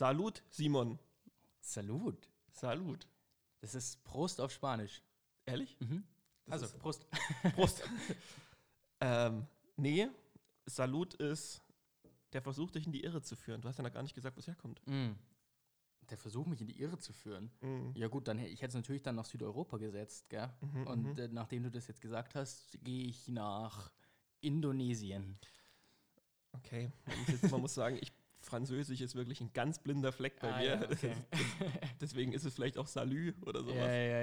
Salut, Simon. Salut. Salut. Das ist Prost auf Spanisch. Ehrlich? Mhm. Also, Prost. Prost. ähm, nee, Salut ist der Versuch, dich in die Irre zu führen. Du hast ja noch gar nicht gesagt, wo es herkommt. Mm. Der Versuch, mich in die Irre zu führen. Mhm. Ja gut, dann ich hätte es natürlich dann nach Südeuropa gesetzt, gell? Mhm, Und äh, nachdem du das jetzt gesagt hast, gehe ich nach Indonesien. Okay, man muss, jetzt, man muss sagen, ich, Französisch ist wirklich ein ganz blinder Fleck bei Ah, mir. ja, okay. Deswegen ist es vielleicht auch Salü oder sowas. Ja, ja, ja,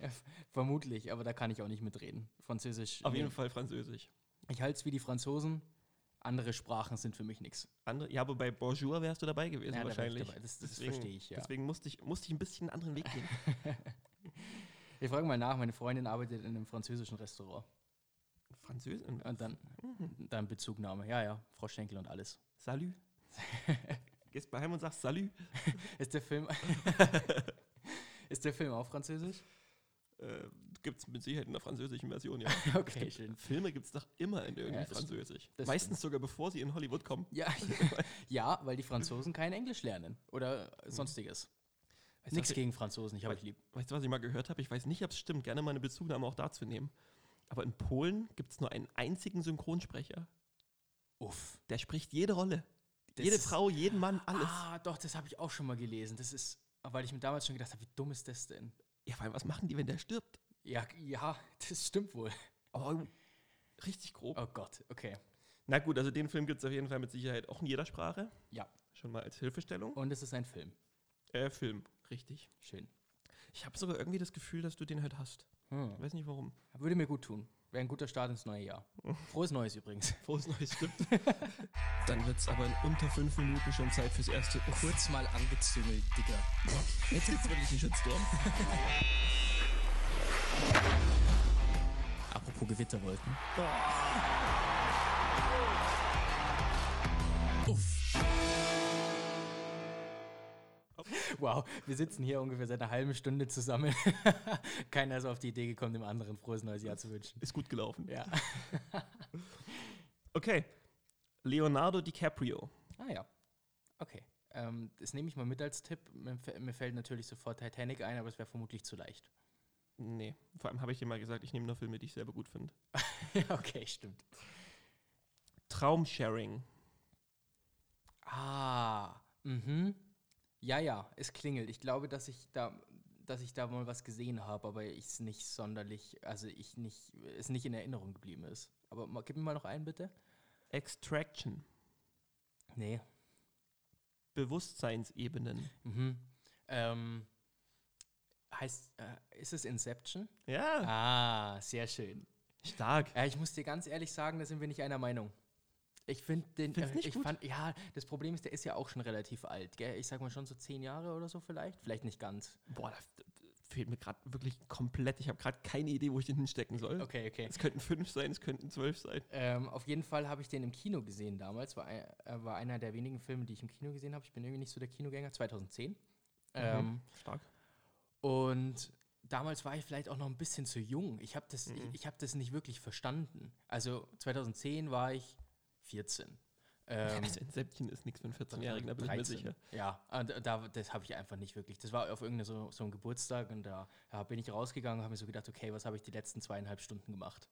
ja. Vermutlich, aber da kann ich auch nicht mitreden. Französisch. Auf nee. jeden Fall Französisch. Ich halte es wie die Franzosen. Andere Sprachen sind für mich nichts. Andere, ja, aber bei Bonjour wärst du dabei gewesen Ja, da wahrscheinlich. dabei. Das- das deswegen, verstehe ich, ja. Deswegen musste ich, musste ich ein bisschen einen anderen Weg gehen. Ich frage mal nach, meine Freundin arbeitet in einem französischen Restaurant. Französisch? Und dann, Mhm. dann Bezugnahme. Ja, ja, Frau Schenkel und alles. Salü. Gehst bei heim und sagst Salü. Ist der Film. ist der Film auch französisch? Äh, gibt es mit Sicherheit in der französischen Version, ja. Okay, schön. Filme gibt es doch immer in irgendwie Ja, Französisch. Meistens sogar bevor sie in Hollywood kommen. Ja, ja, weil die Franzosen kein Englisch lernen oder sonstiges. Weißt Nichts was gegen Franzosen, ich habe euch lieb. Weißt du, was ich mal gehört habe? Ich weiß nicht, ob es stimmt. Gerne mal eine Bezugnahme auch dazu nehmen. Aber in Polen gibt es nur einen einzigen Synchronsprecher. Uff. Der spricht jede Rolle. Das jede Frau, jeden Mann, alles. Ah, doch, das habe ich auch schon mal gelesen. Das ist, weil ich mir damals schon gedacht habe, wie dumm ist das denn? Ja, vor allem, was machen die, wenn der stirbt? Ja, ja, das stimmt wohl. Oh, richtig grob. Oh Gott, okay. Na gut, also den Film gibt es auf jeden Fall mit Sicherheit auch in jeder Sprache. Ja, Schon mal als Hilfestellung. und es ist ein Film. Äh, Film, richtig. Schön. Ich habe sogar irgendwie das Gefühl, dass du den halt hast. Hm. Weiß nicht warum. Würde mir gut tun. Wäre ein guter Start ins neue Jahr. Frohes Neues übrigens. Frohes Neues stimmt. Dann wird es aber in unter fünf Minuten schon Zeit fürs erste. Kurz mal angezüngelt, Digga. Jetzt gibt's wirklich einen Shitstorm. Apropos Gewitterwolken. Wow, wir sitzen hier ungefähr seit einer halben Stunde zusammen. Keiner ist auf die Idee gekommen, dem anderen frohes neues Jahr zu wünschen. Ist gut gelaufen. Ja. Okay. Leonardo DiCaprio. Ah ja. Okay. Ähm, das nehme ich mal mit als Tipp. Mir, mir fällt natürlich sofort Titanic ein, aber es wäre vermutlich zu leicht. Nee, vor allem habe ich dir mal gesagt, ich nehme nur Filme, die ich selber gut finde. ja, okay, stimmt. Traumsharing. Ah, mhm. Ja, ja, es klingelt. Ich glaube, dass ich da, dass ich da mal was gesehen habe, aber ich es nicht sonderlich, also ich nicht, es nicht in Erinnerung geblieben ist. Aber mal, gib mir mal noch einen, bitte. Extraction. Nee. Bewusstseinsebenen. Mhm. Ähm, heißt, äh, ist es Inception? Ja, Ah, sehr schön. stark. Ja, ich muss dir ganz ehrlich sagen, da sind wir nicht einer Meinung. Ich finde den, Findest äh, nicht ich gut? fand, ja, das Problem ist, der ist ja auch schon relativ alt, gell? Ich sag mal schon so zehn Jahre oder so vielleicht. Vielleicht nicht ganz. Boah, da fehlt mir gerade wirklich komplett. Ich habe gerade keine Idee, wo ich den hinstecken soll. Okay, okay. Es könnten fünf sein, es könnten zwölf sein. Ähm, auf jeden Fall habe ich den im Kino gesehen damals. War, äh, war einer der wenigen Filme, die ich im Kino gesehen habe. Ich bin irgendwie nicht so der Kinogänger, 2010. Ähm, Mhm. Stark. und damals war ich vielleicht auch noch ein bisschen zu jung. Ich habe das, ich, ich hab das nicht wirklich verstanden. Also 2010 war ich 14. Ähm, Also Inception ist nichts für einen 14-Jährigen, da bin ich mir 13. sicher. Ja, da, das habe ich einfach nicht wirklich. Das war auf irgendeinem so, so einem Geburtstag und da ja, bin ich rausgegangen und habe mir so gedacht, okay, was habe ich die letzten zweieinhalb Stunden gemacht?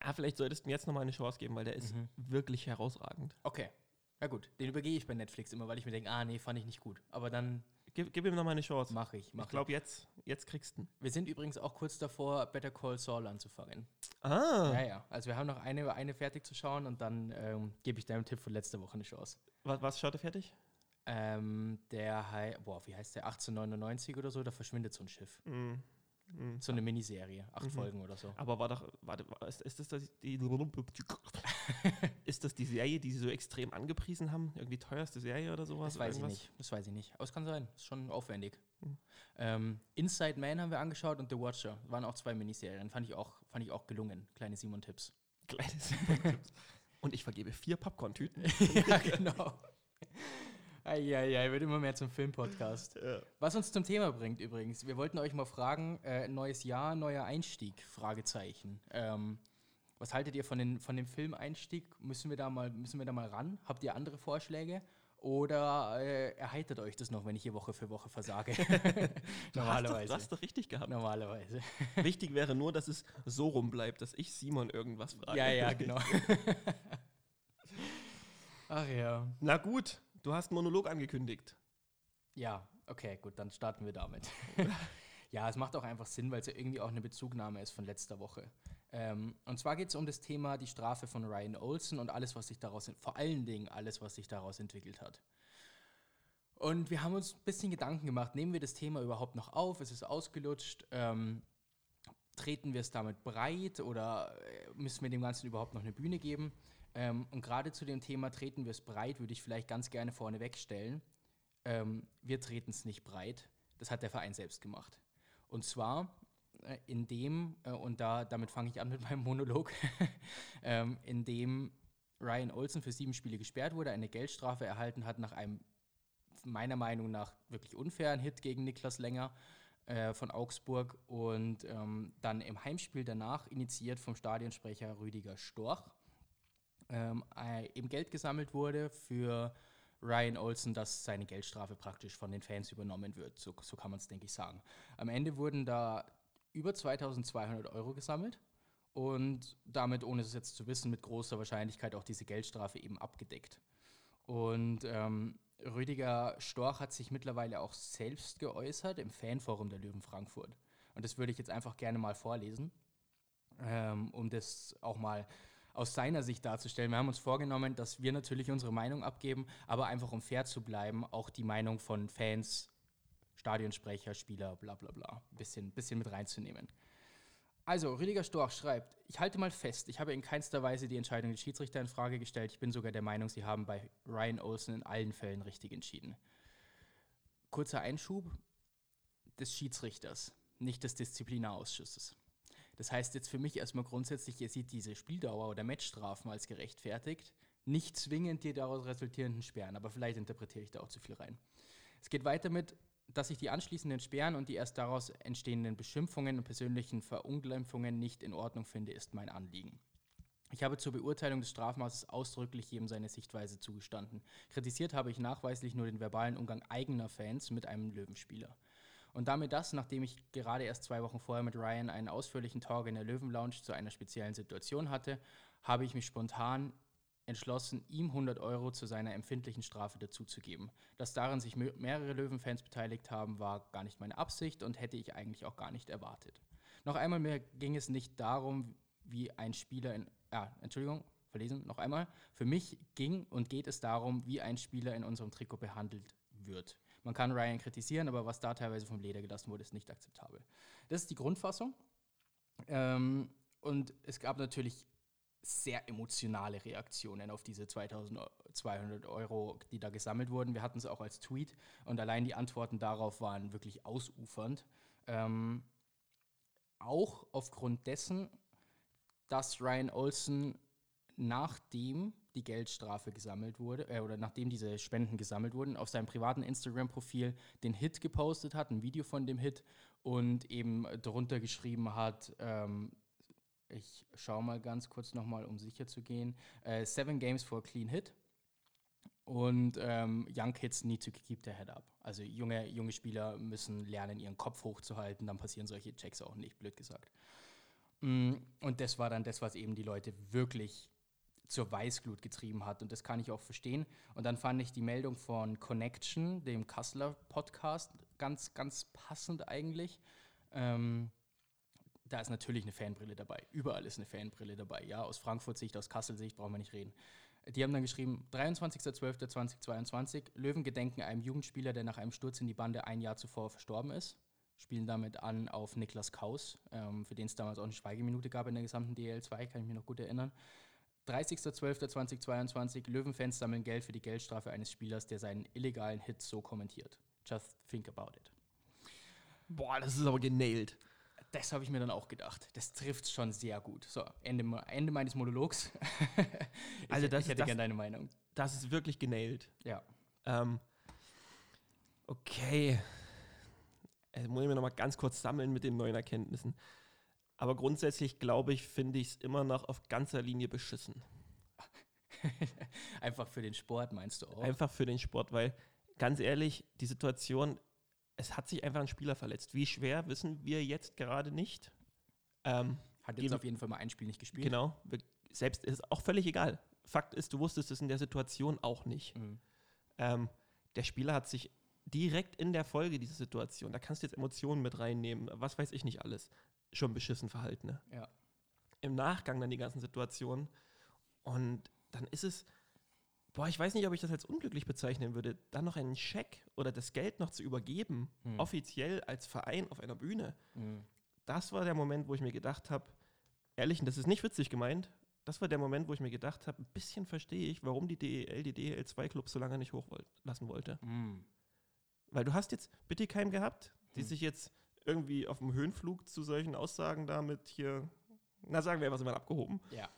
Ah, vielleicht solltest du mir jetzt nochmal eine Chance geben, weil der ist Mhm. wirklich herausragend. Okay, ja gut, den übergehe ich bei Netflix immer, weil ich mir denke, ah nee, fand ich nicht gut. Aber dann Gib, gib ihm nochmal eine Chance. mache ich. Mach ich glaube, jetzt, jetzt kriegst du ihn. Wir sind übrigens auch kurz davor, Better Call Saul anzufangen. Ah, Ja, ja. Also wir haben noch eine, eine fertig zu schauen und dann ähm, gebe ich deinem Tipp von letzter Woche eine Chance. was, was schaut er fertig? Ähm, der, boah, wie heißt der? 1899 oder so, da verschwindet so ein Schiff. Mhm. Mhm. So eine Miniserie, acht Mhm. Folgen oder so. Aber war doch, warte, war- ist, ist, das das die, ist das die Serie, die sie so extrem angepriesen haben? Irgendwie teuerste Serie oder sowas? Das weiß Irgendwas? ich nicht. Das weiß ich nicht. Aber es kann sein. Ist schon aufwendig. Mhm. Ähm, Inside Man haben wir angeschaut und The Watcher. Waren auch zwei Miniserien. Fand ich auch, fand ich auch gelungen. Kleine Simon-Tipps. Kleine Simon-Tipps. Und ich vergebe vier Popcorn-Tüten. ja, genau. Eieiei, wird immer mehr zum Filmpodcast. Ja. Was uns zum Thema bringt übrigens. Wir wollten euch mal fragen, äh, neues Jahr, neuer Einstieg, Fragezeichen. Ähm, was haltet ihr von, den, von dem Filmeinstieg? Müssen wir, da mal, müssen wir da mal ran? Habt ihr andere Vorschläge? oder äh, erheitert euch das noch, wenn ich hier Woche für Woche versage. du Normalerweise. Hast doch, du hast doch richtig gehabt. Normalerweise. Wichtig wäre nur, dass es so rum bleibt, dass ich Simon irgendwas frage. Ja, ja, genau. Ach ja. Na gut, du hast einen Monolog angekündigt. Ja, okay, gut, dann starten wir damit. ja, es macht auch einfach Sinn, weil es ja irgendwie auch eine Bezugnahme ist von letzter Woche. Ähm, und zwar geht es um das Thema die Strafe von Ryan Olsen und alles, was sich daraus, vor allen Dingen alles, was sich daraus entwickelt hat. Und wir haben uns ein bisschen Gedanken gemacht, nehmen wir das Thema überhaupt noch auf? Ist es ausgelutscht? Ähm, treten wir es damit breit oder äh, müssen wir dem Ganzen überhaupt noch eine Bühne geben? Ähm, und gerade zu dem Thema treten wir es breit, würde ich vielleicht ganz gerne vorne wegstellen. Ähm, wir treten es nicht breit. Das hat der Verein selbst gemacht. Und zwar äh, in dem, äh, und da, damit fange ich an mit meinem Monolog, ähm, in dem Ryan Olsen für sieben Spiele gesperrt wurde, eine Geldstrafe erhalten hat nach einem meiner Meinung nach wirklich unfairen Hit gegen Niklas Länger äh, von Augsburg und ähm, dann im Heimspiel danach initiiert vom Stadionsprecher Rüdiger Storch ähm, äh, eben Geld gesammelt wurde für Ryan Olsen, dass seine Geldstrafe praktisch von den Fans übernommen wird. So, so kann man es, denke ich, sagen. Am Ende wurden da über 2200 Euro gesammelt und damit, ohne es jetzt zu wissen, mit großer Wahrscheinlichkeit auch diese Geldstrafe eben abgedeckt. Und ähm, Rüdiger Storch hat sich mittlerweile auch selbst geäußert im Fanforum der Löwen Frankfurt. Und das würde ich jetzt einfach gerne mal vorlesen, ähm, um das auch mal aus seiner Sicht darzustellen. Wir haben uns vorgenommen, dass wir natürlich unsere Meinung abgeben, aber einfach um fair zu bleiben, auch die Meinung von Fans Stadionsprecher, Spieler, bla bla bla, ein bisschen, bisschen mit reinzunehmen. Also, Rüdiger Storch schreibt, ich halte mal fest, ich habe in keinster Weise die Entscheidung des Schiedsrichter in Frage gestellt. Ich bin sogar der Meinung, sie haben bei Ryan Olsen in allen Fällen richtig entschieden. Kurzer Einschub des Schiedsrichters, nicht des Disziplinarausschusses. Das heißt jetzt für mich erstmal grundsätzlich, ihr seht diese Spieldauer oder Matchstrafen als gerechtfertigt, nicht zwingend die daraus resultierenden Sperren, aber vielleicht interpretiere ich da auch zu viel rein. Es geht weiter mit, dass ich die anschließenden Sperren und die erst daraus entstehenden Beschimpfungen und persönlichen Verunglimpfungen nicht in Ordnung finde, ist mein Anliegen. Ich habe zur Beurteilung des Strafmaßes ausdrücklich jedem seine Sichtweise zugestanden. Kritisiert habe ich nachweislich nur den verbalen Umgang eigener Fans mit einem Löwenspieler. Und damit das, nachdem ich gerade erst zwei Wochen vorher mit Ryan einen ausführlichen Talk in der Löwenlounge zu einer speziellen Situation hatte, habe ich mich spontan entschlossen, ihm 100 Euro zu seiner empfindlichen Strafe dazuzugeben. Dass daran sich mehrere Löwenfans beteiligt haben, war gar nicht meine Absicht und hätte ich eigentlich auch gar nicht erwartet. Noch einmal mehr ging es nicht darum, wie ein Spieler in. Ah, Entschuldigung, verlesen, noch einmal. Für mich ging und geht es darum, wie ein Spieler in unserem Trikot behandelt wird. Man kann Ryan kritisieren, aber was da teilweise vom Leder gelassen wurde, ist nicht akzeptabel. Das ist die Grundfassung. Ähm, und es gab natürlich sehr emotionale Reaktionen auf diese 2200 Euro, die da gesammelt wurden. Wir hatten es auch als Tweet und allein die Antworten darauf waren wirklich ausufernd. Ähm, auch aufgrund dessen, dass Ryan Olsen nachdem die Geldstrafe gesammelt wurde, äh, oder nachdem diese Spenden gesammelt wurden, auf seinem privaten Instagram-Profil den Hit gepostet hat, ein Video von dem Hit und eben darunter geschrieben hat, ähm, ich schaue mal ganz kurz nochmal, um sicher zu gehen. Äh, seven Games for a Clean Hit. Und ähm, Young Kids need to keep their head up. Also junge, junge Spieler müssen lernen, ihren Kopf hochzuhalten, dann passieren solche Checks auch nicht, blöd gesagt. Mm, und das war dann das, was eben die Leute wirklich zur Weißglut getrieben hat. Und das kann ich auch verstehen. Und dann fand ich die Meldung von Connection, dem Kasseler Podcast, ganz, ganz passend eigentlich. Ähm, da ist natürlich eine Fanbrille dabei. Überall ist eine Fanbrille dabei. Ja, aus Frankfurt-Sicht, aus Kassel-Sicht brauchen wir nicht reden. Die haben dann geschrieben, 23.12.2022, Löwen gedenken einem Jugendspieler, der nach einem Sturz in die Bande ein Jahr zuvor verstorben ist. Spielen damit an auf Niklas Kaus, ähm, für den es damals auch eine Schweigeminute gab in der gesamten DL2, kann ich mich noch gut erinnern. 30.12.2022, Löwenfans sammeln Geld für die Geldstrafe eines Spielers, der seinen illegalen Hit so kommentiert. Just think about it. Boah, das ist aber genailt das habe ich mir dann auch gedacht. Das trifft schon sehr gut. So, Ende, Ende meines Monologs. ich, also das, ich hätte gerne deine Meinung. Das ist wirklich genailt. Ja. Ähm, okay. Also muss ich mir nochmal ganz kurz sammeln mit den neuen Erkenntnissen. Aber grundsätzlich glaube ich, finde ich es immer noch auf ganzer Linie beschissen. Einfach für den Sport meinst du auch? Einfach für den Sport, weil ganz ehrlich, die Situation, es hat sich einfach ein Spieler verletzt. Wie schwer, wissen wir jetzt gerade nicht. Ähm, hat jetzt auf jeden Fall mal ein Spiel nicht gespielt. Genau, selbst ist auch völlig egal. Fakt ist, du wusstest es in der Situation auch nicht. Mhm. Ähm, der Spieler hat sich direkt in der Folge dieser Situation, da kannst du jetzt Emotionen mit reinnehmen, was weiß ich nicht alles, schon beschissen verhalten. Ne? Ja. Im Nachgang dann die ganzen Situationen. Und dann ist es, boah, ich weiß nicht, ob ich das als unglücklich bezeichnen würde, dann noch einen Scheck oder das Geld noch zu übergeben, hm. offiziell als Verein auf einer Bühne. Hm. Das war der Moment, wo ich mir gedacht habe, ehrlich, und das ist nicht witzig gemeint, das war der Moment, wo ich mir gedacht habe, ein bisschen verstehe ich, warum die DEL die DEL2-Clubs so lange nicht hochlassen wollte. Hm. Weil du hast jetzt Bittigheim gehabt, die hm. sich jetzt irgendwie auf dem Höhenflug zu solchen Aussagen damit hier, na sagen wir was immer abgehoben. Ja.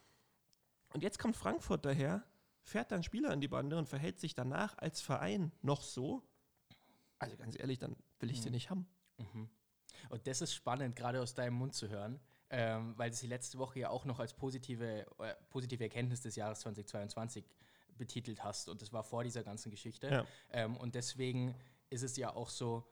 Und jetzt kommt Frankfurt daher, fährt dann Spieler in die Bande und verhält sich danach als Verein noch so. Also ganz ehrlich, dann will ich mhm. sie nicht haben. Mhm. Und das ist spannend, gerade aus deinem Mund zu hören, ähm, weil du sie letzte Woche ja auch noch als positive, äh, positive Erkenntnis des Jahres 2022 betitelt hast. Und das war vor dieser ganzen Geschichte. Ja. Ähm, und deswegen ist es ja auch so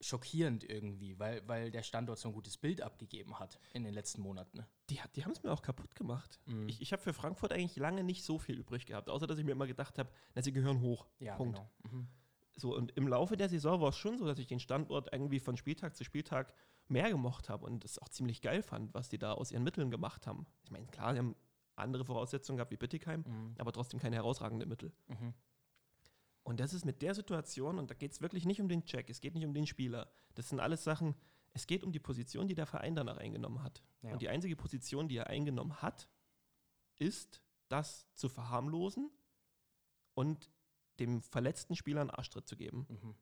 schockierend irgendwie, weil, weil der Standort so ein gutes Bild abgegeben hat in den letzten Monaten. Die, die haben es mir auch kaputt gemacht. Mhm. Ich, ich habe für Frankfurt eigentlich lange nicht so viel übrig gehabt, außer dass ich mir immer gedacht habe, na, sie gehören hoch. Ja, Punkt. Genau. Mhm. So, und im Laufe der Saison war es schon so, dass ich den Standort irgendwie von Spieltag zu Spieltag mehr gemocht habe und es auch ziemlich geil fand, was die da aus ihren Mitteln gemacht haben. Ich meine, klar, sie haben andere Voraussetzungen gehabt wie Bittigheim, mhm. aber trotzdem keine herausragenden Mittel. Mhm. Und das ist mit der Situation, und da geht es wirklich nicht um den Check, es geht nicht um den Spieler. Das sind alles Sachen, es geht um die Position, die der Verein danach eingenommen hat. Ja. Und die einzige Position, die er eingenommen hat, ist, das zu verharmlosen und dem verletzten Spieler einen Arschtritt zu geben. Mhm.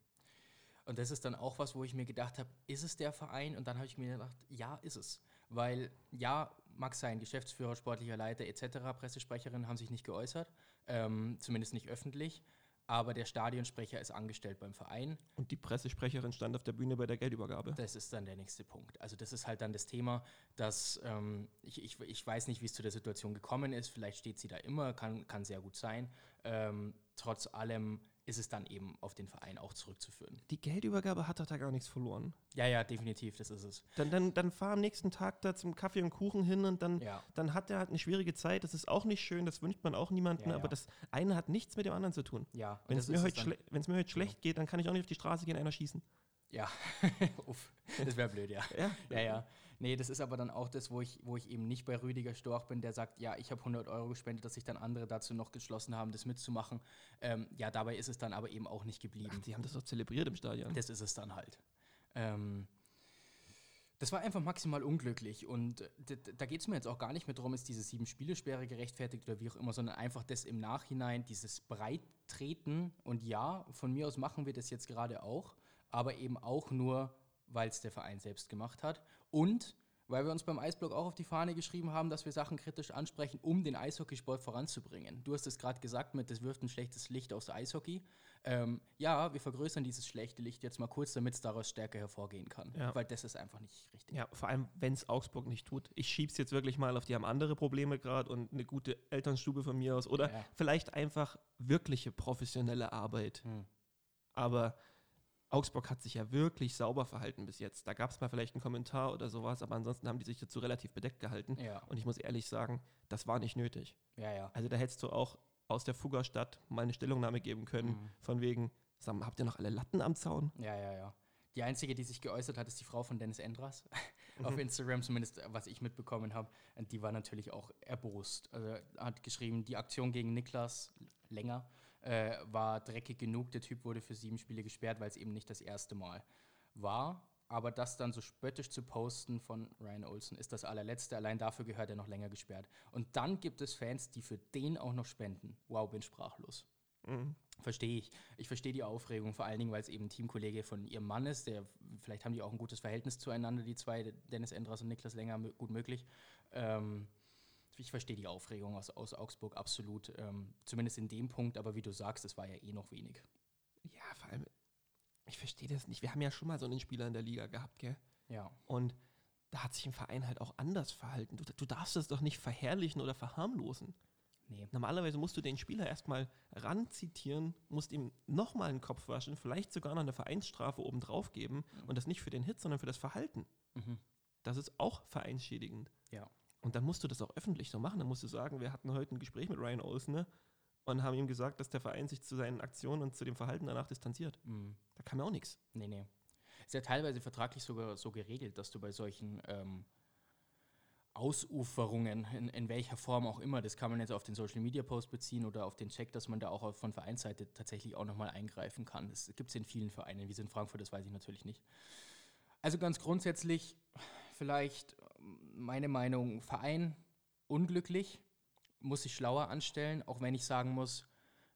Und das ist dann auch was, wo ich mir gedacht habe, ist es der Verein? Und dann habe ich mir gedacht, ja, ist es. Weil ja, mag sein, Geschäftsführer, sportlicher Leiter etc., Pressesprecherin haben sich nicht geäußert, ähm, zumindest nicht öffentlich aber der Stadionsprecher ist angestellt beim Verein. Und die Pressesprecherin stand auf der Bühne bei der Geldübergabe. Das ist dann der nächste Punkt. Also das ist halt dann das Thema, dass ähm, ich, ich, ich weiß nicht, wie es zu der Situation gekommen ist. Vielleicht steht sie da immer, kann, kann sehr gut sein. Ähm, trotz allem ist es dann eben auf den Verein auch zurückzuführen. Die Geldübergabe hat doch da gar nichts verloren. Ja, ja, definitiv, das ist es. Dann, dann, dann fahr am nächsten Tag da zum Kaffee und Kuchen hin und dann, ja. dann hat er halt eine schwierige Zeit. Das ist auch nicht schön, das wünscht man auch niemandem, ja, aber das eine hat nichts mit dem anderen zu tun. Ja, Wenn es mir, heute mir heute schlecht geht, dann kann ich auch nicht auf die Straße gehen, einer schießen. Ja, Uff. das wäre blöd, ja. ja. Ja, ja. Nee, das ist aber dann auch das, wo ich, wo ich eben nicht bei Rüdiger Storch bin, der sagt, ja, ich habe 100 Euro gespendet, dass sich dann andere dazu noch geschlossen haben, das mitzumachen. Ähm, ja, dabei ist es dann aber eben auch nicht geblieben. Ach, die haben das doch zelebriert im Stadion. Das ist es dann halt. Ähm, das war einfach maximal unglücklich und da geht es mir jetzt auch gar nicht mehr darum, ist diese sieben Spielesperre gerechtfertigt oder wie auch immer, sondern einfach das im Nachhinein, dieses Breittreten und ja, von mir aus machen wir das jetzt gerade auch, aber eben auch nur, weil es der Verein selbst gemacht hat und weil wir uns beim Eisblock auch auf die Fahne geschrieben haben, dass wir Sachen kritisch ansprechen, um den Eishockeysport voranzubringen. Du hast es gerade gesagt mit, das wirft ein schlechtes Licht aus Eishockey. Ähm, ja, wir vergrößern dieses schlechte Licht jetzt mal kurz, damit es daraus stärker hervorgehen kann. Ja. Weil das ist einfach nicht richtig. Ja, vor allem, wenn es Augsburg nicht tut. Ich schiebe es jetzt wirklich mal auf, die haben andere Probleme gerade und eine gute Elternstube von mir aus. Oder ja. vielleicht einfach wirkliche professionelle Arbeit. Hm. Aber Augsburg hat sich ja wirklich sauber verhalten bis jetzt. Da gab es mal vielleicht einen Kommentar oder sowas, aber ansonsten haben die sich dazu relativ bedeckt gehalten. Ja. Und ich muss ehrlich sagen, das war nicht nötig. Ja, ja. Also da hättest du auch aus der Fuggerstadt mal eine Stellungnahme geben können, mhm. von wegen, sagen, habt ihr noch alle Latten am Zaun? Ja, ja, ja. Die einzige, die sich geäußert hat, ist die Frau von Dennis Endras. Mhm. Auf Instagram, zumindest was ich mitbekommen habe. Und die war natürlich auch erbost. Also hat geschrieben, die Aktion gegen Niklas länger äh, war dreckig genug. Der Typ wurde für sieben Spiele gesperrt, weil es eben nicht das erste Mal war. Aber das dann so spöttisch zu posten von Ryan Olsen ist das allerletzte. Allein dafür gehört er noch länger gesperrt. Und dann gibt es Fans, die für den auch noch spenden. Wow, bin sprachlos. Mhm. Verstehe ich. Ich verstehe die Aufregung, vor allen Dingen, weil es eben Teamkollege von ihrem Mann ist. Der, vielleicht haben die auch ein gutes Verhältnis zueinander, die zwei, Dennis Endras und Niklas Länger, gut möglich. Ähm, ich verstehe die Aufregung aus, aus Augsburg absolut, ähm, zumindest in dem Punkt, aber wie du sagst, es war ja eh noch wenig. Ja, vor allem, ich verstehe das nicht. Wir haben ja schon mal so einen Spieler in der Liga gehabt, gell? Ja. Und da hat sich ein Verein halt auch anders verhalten. Du, du darfst es doch nicht verherrlichen oder verharmlosen. Nee. Normalerweise musst du den Spieler erstmal ranzitieren, musst ihm nochmal einen Kopf waschen, vielleicht sogar noch eine Vereinsstrafe obendrauf geben und das nicht für den Hit, sondern für das Verhalten. Mhm. Das ist auch vereinsschädigend. Ja. Und dann musst du das auch öffentlich so machen. Dann musst du sagen, wir hatten heute ein Gespräch mit Ryan Olsen ne? und haben ihm gesagt, dass der Verein sich zu seinen Aktionen und zu dem Verhalten danach distanziert. Mhm. Da kam ja auch nichts. Nee, nee. Ist ja teilweise vertraglich sogar so geregelt, dass du bei solchen ähm, Ausuferungen, in, in welcher Form auch immer, das kann man jetzt auf den Social Media Post beziehen oder auf den Check, dass man da auch von Vereinsseite tatsächlich auch nochmal eingreifen kann. Das gibt es in vielen Vereinen. Wie es in Frankfurt, das weiß ich natürlich nicht. Also ganz grundsätzlich, vielleicht meine Meinung, Verein unglücklich, muss sich schlauer anstellen, auch wenn ich sagen muss,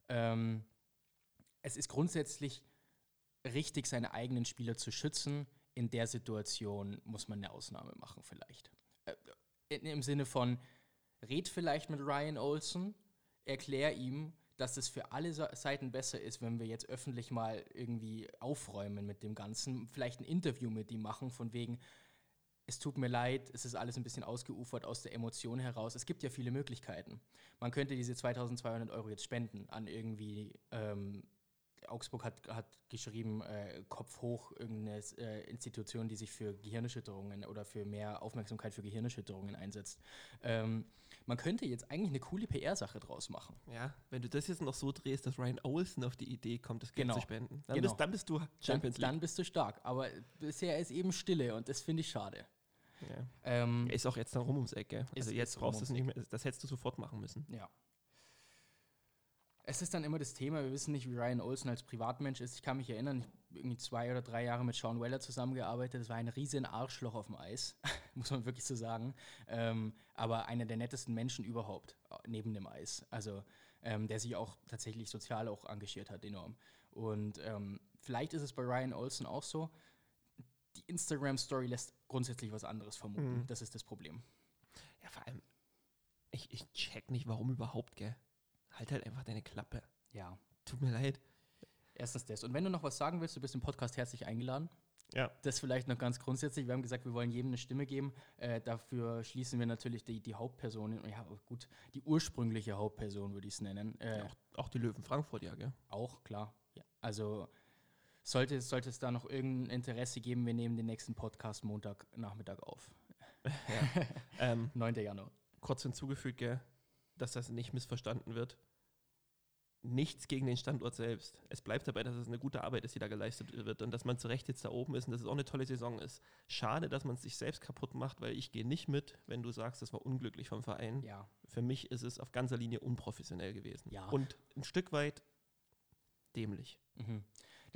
ähm, es ist grundsätzlich richtig, seine eigenen Spieler zu schützen. In der Situation muss man eine Ausnahme machen, vielleicht. Äh, Im Sinne von, red vielleicht mit Ryan Olsen, erklär ihm, dass es für alle Seiten besser ist, wenn wir jetzt öffentlich mal irgendwie aufräumen mit dem Ganzen, vielleicht ein Interview mit ihm machen, von wegen, es tut mir leid, es ist alles ein bisschen ausgeufert aus der Emotion heraus. Es gibt ja viele Möglichkeiten. Man könnte diese 2200 Euro jetzt spenden an irgendwie, ähm, Augsburg hat, hat geschrieben, äh, Kopf hoch, irgendeine äh, Institution, die sich für Gehirnerschütterungen oder für mehr Aufmerksamkeit für Gehirnerschütterungen einsetzt. Ähm, man könnte jetzt eigentlich eine coole PR-Sache draus machen. Ja, wenn du das jetzt noch so drehst, dass Ryan Olsen auf die Idee kommt, das Geld Genau. zu spenden, dann, Genau. bist, dann bist du Dann, Champions League. dann bist du stark. Aber bisher ist eben Stille und das finde ich schade. Ja. Ähm, Ist auch jetzt dann rum ums Eck, gell? Also Ist- jetzt brauchst du es nicht mehr, das hättest du sofort machen müssen. Ja. Es ist dann immer das Thema, wir wissen nicht, wie Ryan Olsen als Privatmensch ist. Ich kann mich erinnern, ich habe irgendwie zwei oder drei Jahre mit Sean Weller zusammengearbeitet. Das war ein riesen Arschloch auf dem Eis, muss man wirklich so sagen. Ähm, aber einer der nettesten Menschen überhaupt, neben dem Eis. Also, ähm, der sich auch tatsächlich sozial auch engagiert hat, enorm. Und ähm, vielleicht ist es bei Ryan Olsen auch so. Die Instagram-Story lässt grundsätzlich was anderes vermuten. Mhm. Das ist das Problem. Ja, vor allem, ich, ich check nicht, warum überhaupt, gell? Halt halt einfach deine Klappe. Ja. Tut mir leid. Erstens das. Und wenn du noch was sagen willst, du bist im Podcast herzlich eingeladen. Ja. Das vielleicht noch ganz grundsätzlich. Wir haben gesagt, wir wollen jedem eine Stimme geben. Äh, dafür schließen wir natürlich die, die Hauptperson, ja gut, die ursprüngliche Hauptperson würde ich es nennen. Äh, Auch, auch die Löwen Frankfurt, ja, gell? auch, klar. Ja. Also sollte, es- sollte es da noch irgendein Interesse geben, wir nehmen den nächsten Podcast Montagnachmittag auf. Ähm, 9. Januar. kurz hinzugefügt, gell, dass das nicht missverstanden wird. Nichts gegen den Standort selbst. Es bleibt dabei, dass es eine gute Arbeit ist, die da geleistet wird und dass man zu Recht jetzt da oben ist und dass es auch eine tolle Saison ist. Schade, dass man es sich selbst kaputt macht, weil ich gehe nicht mit, wenn du sagst, das war unglücklich vom Verein. Ja. Für mich ist es auf ganzer Linie unprofessionell gewesen. Ja. Und ein Stück weit dämlich. Mhm.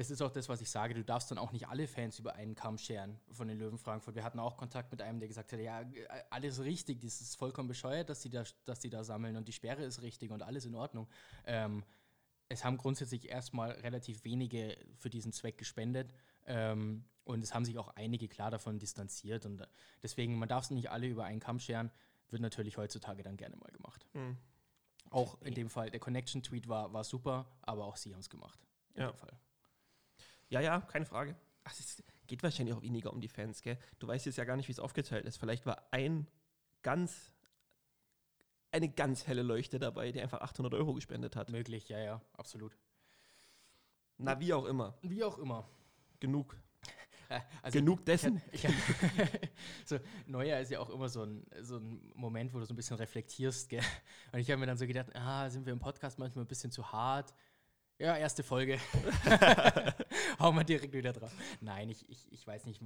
Das ist auch das, was ich sage. Du darfst dann auch nicht alle Fans über einen Kamm scheren von den Löwen Frankfurt. Wir hatten auch Kontakt mit einem, der gesagt hat, ja, alles richtig, das ist vollkommen bescheuert, dass die da, dass die da sammeln und die Sperre ist richtig und alles in Ordnung. Ähm, es haben grundsätzlich erstmal relativ wenige für diesen Zweck gespendet ähm, und es haben sich auch einige klar davon distanziert und deswegen, man darf es nicht alle über einen Kamm scheren, wird natürlich heutzutage dann gerne mal gemacht. Hm. Auch in dem Fall, der Connection-Tweet war, war super, aber auch sie haben es gemacht. In Ja. dem Fall. Ja, ja, keine Frage. Ach, es geht wahrscheinlich auch weniger um die Fans, gell? Du weißt jetzt ja gar nicht, wie es aufgeteilt ist. Vielleicht war ein ganz, eine ganz helle Leuchte dabei, die einfach 800 Euro gespendet hat. Möglich, ja, ja, absolut. Na, wie auch immer. Wie auch immer. Genug. Äh, Also Genug dessen. Ich, ich, so, Neujahr ist ja auch immer so ein, so ein Moment, wo du so ein bisschen reflektierst. Gell? Und ich habe mir dann so gedacht, ah, sind wir im Podcast manchmal ein bisschen zu hart? Ja, erste Folge. Hauen wir direkt wieder drauf. Nein, ich, ich, ich weiß nicht.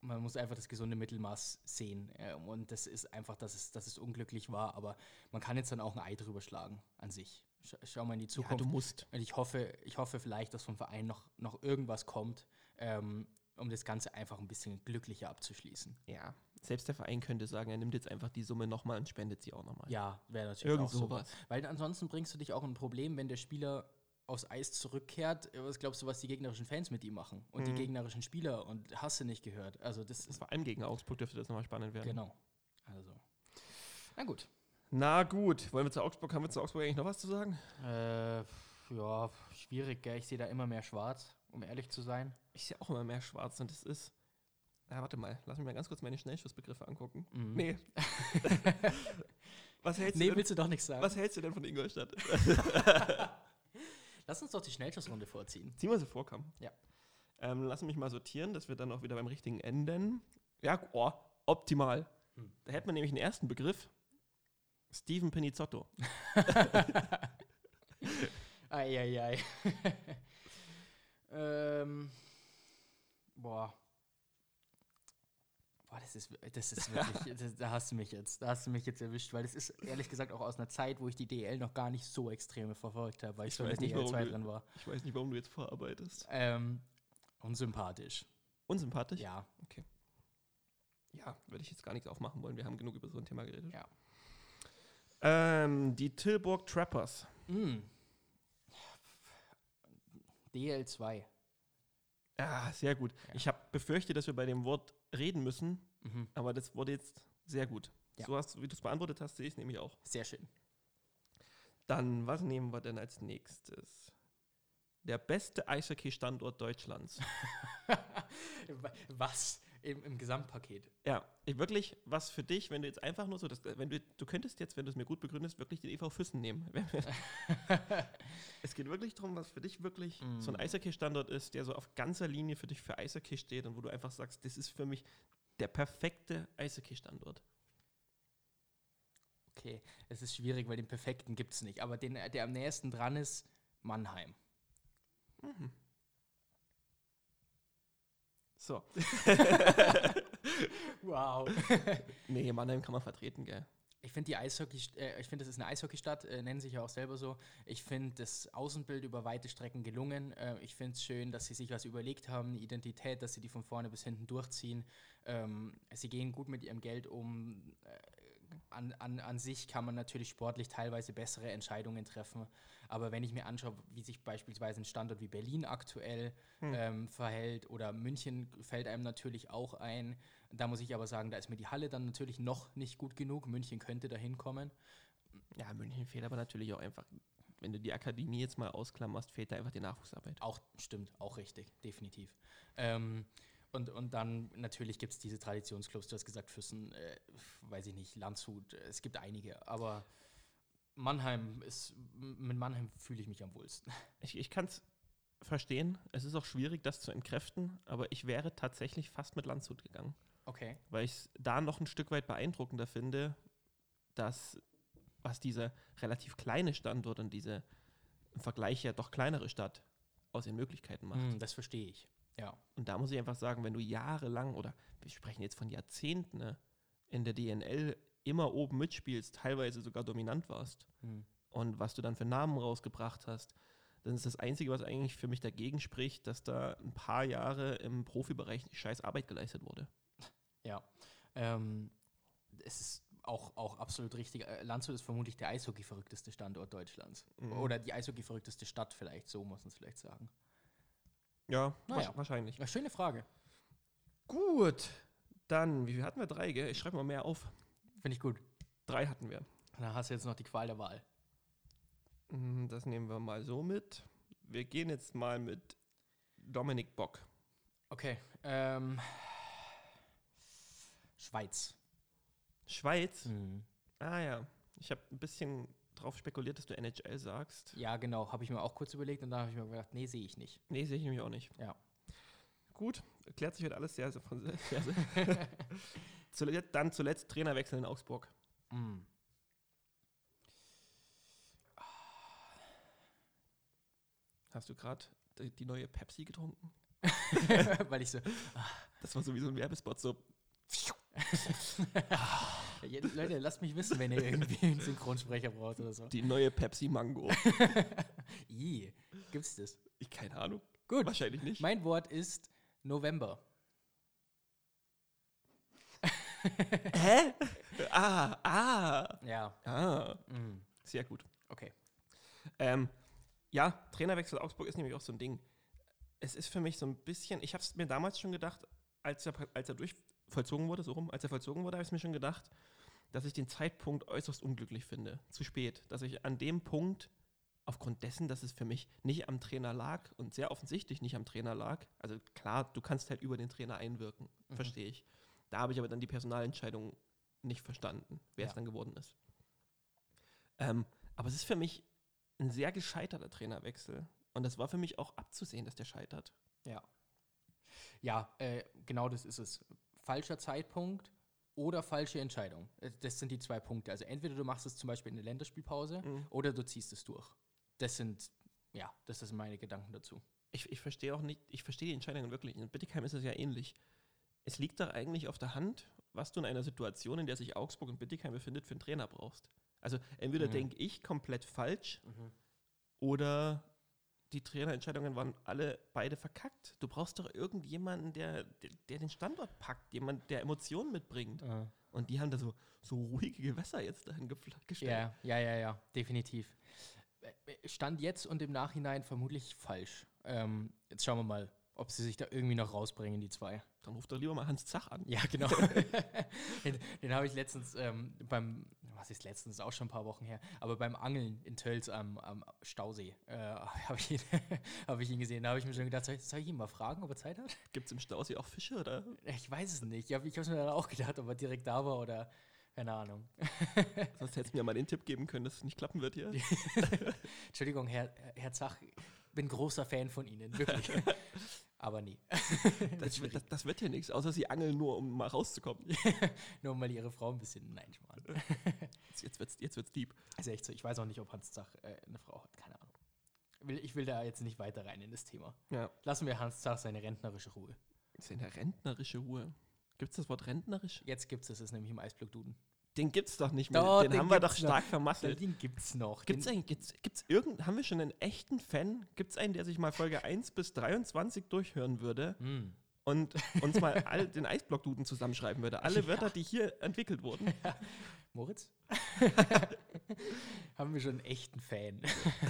Man muss einfach das gesunde Mittelmaß sehen. äh, Und das ist einfach, dass es, dass es unglücklich war. Aber man kann jetzt dann auch ein Ei drüber schlagen an sich. Scha schau mal in die Ja, Zukunft. du musst. Und ich hoffe, ich hoffe vielleicht, dass vom Verein noch, noch irgendwas kommt, ähm, um das Ganze einfach ein bisschen glücklicher abzuschließen. Ja. Selbst der Verein könnte sagen, er nimmt jetzt einfach die Summe nochmal und spendet sie auch nochmal. Ja, wäre natürlich Irgend auch so. sowas. Weil ansonsten bringst du dich auch in ein Problem, wenn der Spieler aufs Eis zurückkehrt. äh, Was glaubst du, was die gegnerischen Fans mit ihm machen? Und die Mhm. gegnerischen Spieler und hast du nicht gehört. Also das ist Vor allem gegen Augsburg dürfte das nochmal spannend werden. genau. Also. Na gut. Na gut, wollen wir zu Augsburg? Haben wir zu Augsburg eigentlich noch was zu sagen? Äh, ja, schwierig, gell? Ich sehe da immer mehr schwarz, um ehrlich zu sein. Ich sehe auch immer mehr schwarz und es ist. Na, warte mal, lass mich mal ganz kurz meine Schnellschussbegriffe angucken. Mhm. Nee, Was hältst, Nee, du denn, willst du doch nichts sagen. was hältst du denn von Ingolstadt? Lass uns doch die Schnellschussrunde vorziehen. Zieh mal so vorkommen. Ja. Ähm, lass mich mal sortieren, dass wir dann auch wieder beim richtigen enden. Ja, oh, optimal. Hm. Da hätten wir nämlich einen ersten Begriff. Steven Pinizzotto. Eieiei. ähm, boah. Boah, das ist, das ist wirklich, das, da hast du mich jetzt, da hast du mich jetzt erwischt, weil das ist ehrlich gesagt auch aus einer Zeit, wo ich die DL noch gar nicht so extrem verfolgt habe, weil ich, Ich so in der DL2 du- drin war. Ich weiß nicht, warum du jetzt vorarbeitest. Ähm, unsympathisch. Unsympathisch? Ja. Ja, würde ich jetzt gar nichts aufmachen wollen. Wir haben genug über so ein Thema geredet. Ja. Ähm, die Tilburg Trappers. Mm. DL2. Ja, sehr gut. Ja. Ich habe befürchtet, dass wir bei dem Wort reden müssen, Mhm. aber das wurde jetzt sehr gut. Ja. So hast, wie du es beantwortet hast, sehe ich es nämlich auch. Sehr schön. Dann, was nehmen wir denn als nächstes? Der beste Eishockey-Standort Deutschlands. Wa- Was? Im, Im Gesamtpaket. ja, ich wirklich, was für dich, wenn du jetzt einfach nur so, das, wenn du, du könntest jetzt, wenn du es mir gut begründest, wirklich den EV Füssen nehmen. es geht wirklich darum, was für dich wirklich so ein Mm. Eishockey-Standort ist, der so auf ganzer Linie für dich für Eishockey steht und wo du einfach sagst, das ist für mich der perfekte Eishockey-Standort. Okay, es ist schwierig, weil den perfekten gibt es nicht. Aber den, der am nächsten dran ist, Mannheim. Mhm. So. Wow. Nee, Mannheim kann man vertreten, gell? Ich finde die Eishockey, äh, ich finde, das ist eine Eishockeystadt, äh, nennen sich ja auch selber so. Ich finde das Außenbild über weite Strecken gelungen. Äh, ich finde es schön, dass sie sich was überlegt haben, eine Identität, dass sie die von vorne bis hinten durchziehen. Ähm, sie gehen gut mit ihrem Geld um. An, an, an sich kann man natürlich sportlich teilweise bessere Entscheidungen treffen. Aber wenn ich mir anschaue, wie sich beispielsweise ein Standort wie Berlin aktuell Hm. ähm, verhält oder München fällt einem natürlich auch ein. Da muss ich aber sagen, da ist mir die Halle dann natürlich noch nicht gut genug. München könnte da hinkommen. Ja, München fehlt aber natürlich auch einfach, wenn du die Akademie jetzt mal ausklammerst, fehlt da einfach die Nachwuchsarbeit. Auch stimmt, auch richtig, definitiv. Ähm, und, und dann natürlich gibt es diese Traditionsclubs, du hast gesagt, Füssen, äh, weiß ich nicht, Landshut, äh, es gibt einige, aber Mannheim ist, mit Mannheim fühle ich mich am wohlsten. Ich, ich kann es verstehen. Es ist auch schwierig, das zu entkräften, aber ich wäre tatsächlich fast mit Landshut gegangen, Okay. weil ich es da noch ein Stück weit beeindruckender finde, dass was dieser relativ kleine Standort und diese im Vergleich ja doch kleinere Stadt aus den Möglichkeiten macht. Hm, das verstehe ich. Ja. Und da muss ich einfach sagen, wenn du jahrelang oder wir sprechen jetzt von Jahrzehnten ne, in der DNL immer oben mitspielst, teilweise sogar dominant warst Hm. und was du dann für Namen rausgebracht hast, dann ist das Einzige, was eigentlich für mich dagegen spricht, dass da ein paar Jahre im Profibereich scheiß Arbeit geleistet wurde. Ja. Ähm, es ist auch, auch absolut richtig. Äh, Landshut ist vermutlich der Eishockey-verrückteste Standort Deutschlands. Mhm. Oder die Eishockey-verrückteste Stadt vielleicht, so muss man es vielleicht sagen. Ja, Naja. wahrsch- wahrscheinlich. Ja, schöne Frage. Gut, dann, wie viel hatten wir? Drei, gell? Ich schreibe mal mehr auf. Finde ich gut. Drei hatten wir. Dann hast du jetzt noch die Qual der Wahl. Mm, Das nehmen wir mal so mit. Wir gehen jetzt mal mit Dominik Bock. Okay. Ähm, Schweiz. Schweiz. Mhm. Ah ja, ich habe ein bisschen drauf spekuliert, dass du NHL sagst. Ja, genau. Habe ich mir auch kurz überlegt und dann habe ich mir gedacht, nee, sehe ich nicht. Nee, sehe ich nämlich auch nicht. Ja. Gut, erklärt sich heute alles sehr, sehr von. Sehr, sehr. zuletzt, dann zuletzt Trainerwechsel in Augsburg. Mhm. Hast du gerade die, die neue Pepsi getrunken? Weil ich so, Das war sowieso ein Werbespot, so. ja, Leute, lasst mich wissen, wenn ihr irgendwie einen Synchronsprecher braucht oder so. Die neue Pepsi Mango. I, gibt's das? Ich keine Ahnung. Gut. Wahrscheinlich nicht. Mein Wort ist November. Hä? ah, ah, Ja. ah. Mhm. Sehr gut. Okay. Ähm, ja, Trainerwechsel Augsburg ist nämlich auch so ein Ding. Es ist für mich so ein bisschen, ich habe es mir damals schon gedacht, als er, als er durch vollzogen wurde, so rum, als er vollzogen wurde, habe ich mir schon gedacht, dass ich den Zeitpunkt äußerst unglücklich finde. Zu spät. Dass ich an dem Punkt, aufgrund dessen, dass es für mich nicht am Trainer lag und sehr offensichtlich nicht am Trainer lag, also klar, du kannst halt über den Trainer einwirken, Mhm. verstehe ich. Da habe ich aber dann die Personalentscheidung nicht verstanden, wer Ja. es dann geworden ist. Ähm, aber es ist für mich ein sehr gescheiterter Trainerwechsel. Und das war für mich auch abzusehen, dass der scheitert. Ja. Ja, äh, genau das ist es. Falscher Zeitpunkt oder falsche Entscheidung. Äh, Das sind die zwei Punkte. Also entweder du machst es zum Beispiel in der Länderspielpause Mhm. oder du ziehst es durch. Das sind, ja, das sind meine Gedanken dazu. Ich, ich verstehe auch nicht, ich verstehe die Entscheidungen wirklich. In Bittigheim ist es ja ähnlich. Es liegt doch eigentlich auf der Hand, was du in einer Situation, in der sich Augsburg und Bittigheim befindet, für einen Trainer brauchst. Also entweder Mhm. denke ich komplett falsch oder die Trainerentscheidungen waren alle beide verkackt. Du brauchst doch irgendjemanden, der, der, der den Standort packt, jemand, der Emotionen mitbringt. Und die haben da so, so ruhige Gewässer jetzt dahin gestellt. Ja, ja, ja, ja, definitiv. Stand jetzt und im Nachhinein vermutlich falsch. Ähm, jetzt schauen wir mal, ob sie sich da irgendwie noch rausbringen, die zwei. Dann ruft doch lieber mal Hans Zach an. Ja, genau. den den habe ich letztens ähm, beim, was ist letztens, auch schon ein paar Wochen her, aber beim Angeln in Tölz am, am Stausee äh, habe ich, ihn- hab ich ihn gesehen. Da habe ich mir schon gedacht, soll ich, soll ich ihn mal fragen, ob er Zeit hat? Gibt es im Stausee auch Fische oder? Ich weiß es nicht. Ich habe hab's mir dann auch gedacht, ob er direkt da war oder keine Ahnung. Sonst hättest du mir mal den Tipp geben können, dass es nicht klappen wird hier. Entschuldigung, Herr, Herr Zach, bin großer Fan von Ihnen, wirklich. Aber nie. Das, wird- das, das wird ja nichts, außer sie angeln nur, um mal rauszukommen. Nur um mal Ihre Frau ein bisschen, nein, Schmarrn. Jetzt, jetzt wird's, jetzt wird's deep. Also echt so, ich weiß auch nicht, ob Hans Zach äh, eine Frau hat, keine Ahnung. Will, ich will da jetzt nicht weiter rein in das Thema. Ja. Lassen wir Hans Zach seine rentnerische Ruhe. Das ist eine rentnerische Ruhe. Gibt es das Wort rentnerisch? Jetzt gibt es es, ist nämlich im Eisblock Duden. Den gibt's doch nicht mehr. Doch, den, den haben wir doch gibt's noch. stark vermasselt. Den gibt's noch. Gibt's Den, eigentlich, gibt's, gibt's irgend, haben wir schon einen echten Fan? Gibt's einen, der sich mal Folge 1 bis 23 durchhören würde Hm. und uns mal all den Eisblock-Duden zusammenschreiben würde? Alle Wörter, die hier entwickelt wurden. Moritz? Haben wir schon einen echten Fan.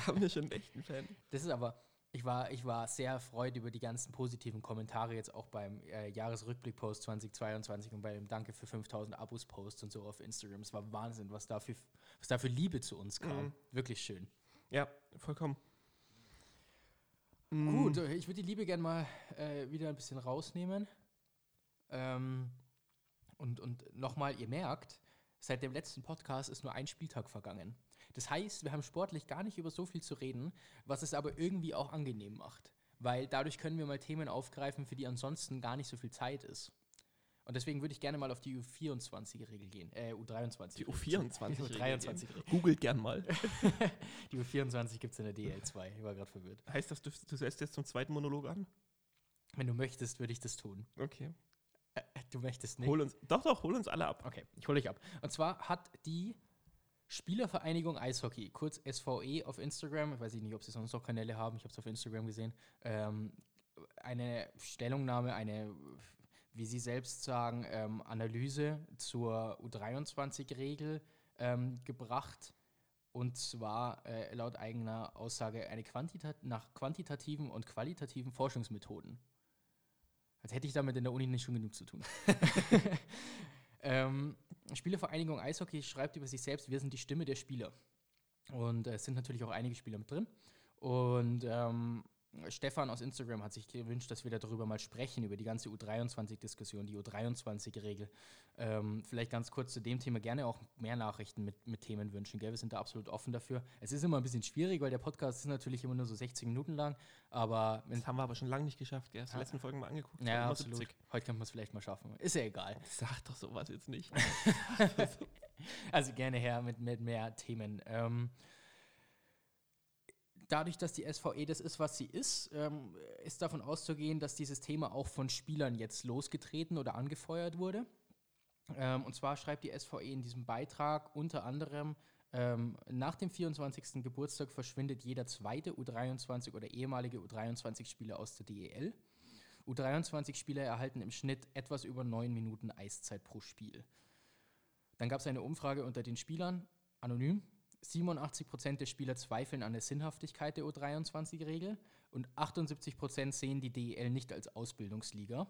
Haben wir schon einen echten Fan. Das ist aber, ich war, ich war sehr erfreut über die ganzen positiven Kommentare jetzt auch beim äh, Jahresrückblick-Post 2022 und beim Danke für 5000 Abos-Post und so auf Instagram. Es war Wahnsinn, was da für, was da für Liebe zu uns kam. Mhm. Wirklich schön. Ja, vollkommen. Gut, äh, ich würde die Liebe gerne mal äh, wieder ein bisschen rausnehmen. Ähm, und und nochmal, ihr merkt, seit dem letzten Podcast ist nur ein Spieltag vergangen. Das heißt, wir haben sportlich gar nicht über so viel zu reden, was es aber irgendwie auch angenehm macht. Weil dadurch können wir mal Themen aufgreifen, für die ansonsten gar nicht so viel Zeit ist. Und deswegen würde ich gerne mal auf die U24-Regel gehen. Äh, U23. Die U24. Die U23 Regel. Googelt gern mal. Die U24 gibt es in der DL2. Ich war gerade verwirrt. Heißt das, du, du setzt jetzt zum zweiten Monolog an? Wenn du möchtest, würde ich das tun. Okay. Äh, du möchtest nicht. Hol uns, doch, doch, hol uns alle ab. Okay, ich hole dich ab. Und zwar hat die Spielervereinigung Eishockey, kurz SVE auf Instagram, ich weiß nicht, ob sie sonst noch Kanäle haben, ich habe es auf Instagram gesehen, ähm, eine Stellungnahme, eine, wie sie selbst sagen, ähm, Analyse zur U23-Regel ähm, gebracht. Und zwar äh, laut eigener Aussage eine Quantita nach quantitativen und qualitativen Forschungsmethoden. Als hätte ich damit in der Uni nicht schon genug zu tun. ähm, Spielervereinigung Eishockey schreibt über sich selbst, wir sind die Stimme der Spieler. Und äh, es sind natürlich auch einige Spieler mit drin. Und ähm, Stefan aus Instagram hat sich gewünscht, dass wir darüber mal sprechen, über die ganze U23-Diskussion, die U23-Regel. Ähm, vielleicht ganz kurz zu dem Thema gerne auch mehr Nachrichten mit, mit Themen wünschen. Gell? Wir sind da absolut offen dafür. Es ist immer ein bisschen schwierig, weil der Podcast ist natürlich immer nur so 60 Minuten lang. Aber Das haben wir aber schon lange nicht geschafft. Ja, hast du die Ah. letzten Folgen mal angeguckt. ja, absolut. 70. Heute könnte man es vielleicht mal schaffen. Ist ja egal. Sag doch sowas jetzt nicht. Also gerne her mit, mit mehr Themen. Ähm, dadurch, dass die SVE das ist, was sie ist, ähm, ist davon auszugehen, dass dieses Thema auch von Spielern jetzt losgetreten oder angefeuert wurde. Ähm, und zwar schreibt die SVE in diesem Beitrag unter anderem, ähm, nach dem 24. Geburtstag verschwindet jeder zweite U23 oder ehemalige U23-Spieler aus der DEL. U23-Spieler erhalten im Schnitt etwas über neun Minuten Eiszeit pro Spiel. Dann gab es eine Umfrage unter den Spielern, anonym. 87% der Spieler zweifeln an der Sinnhaftigkeit der U23-Regel und 78% sehen die DEL nicht als Ausbildungsliga.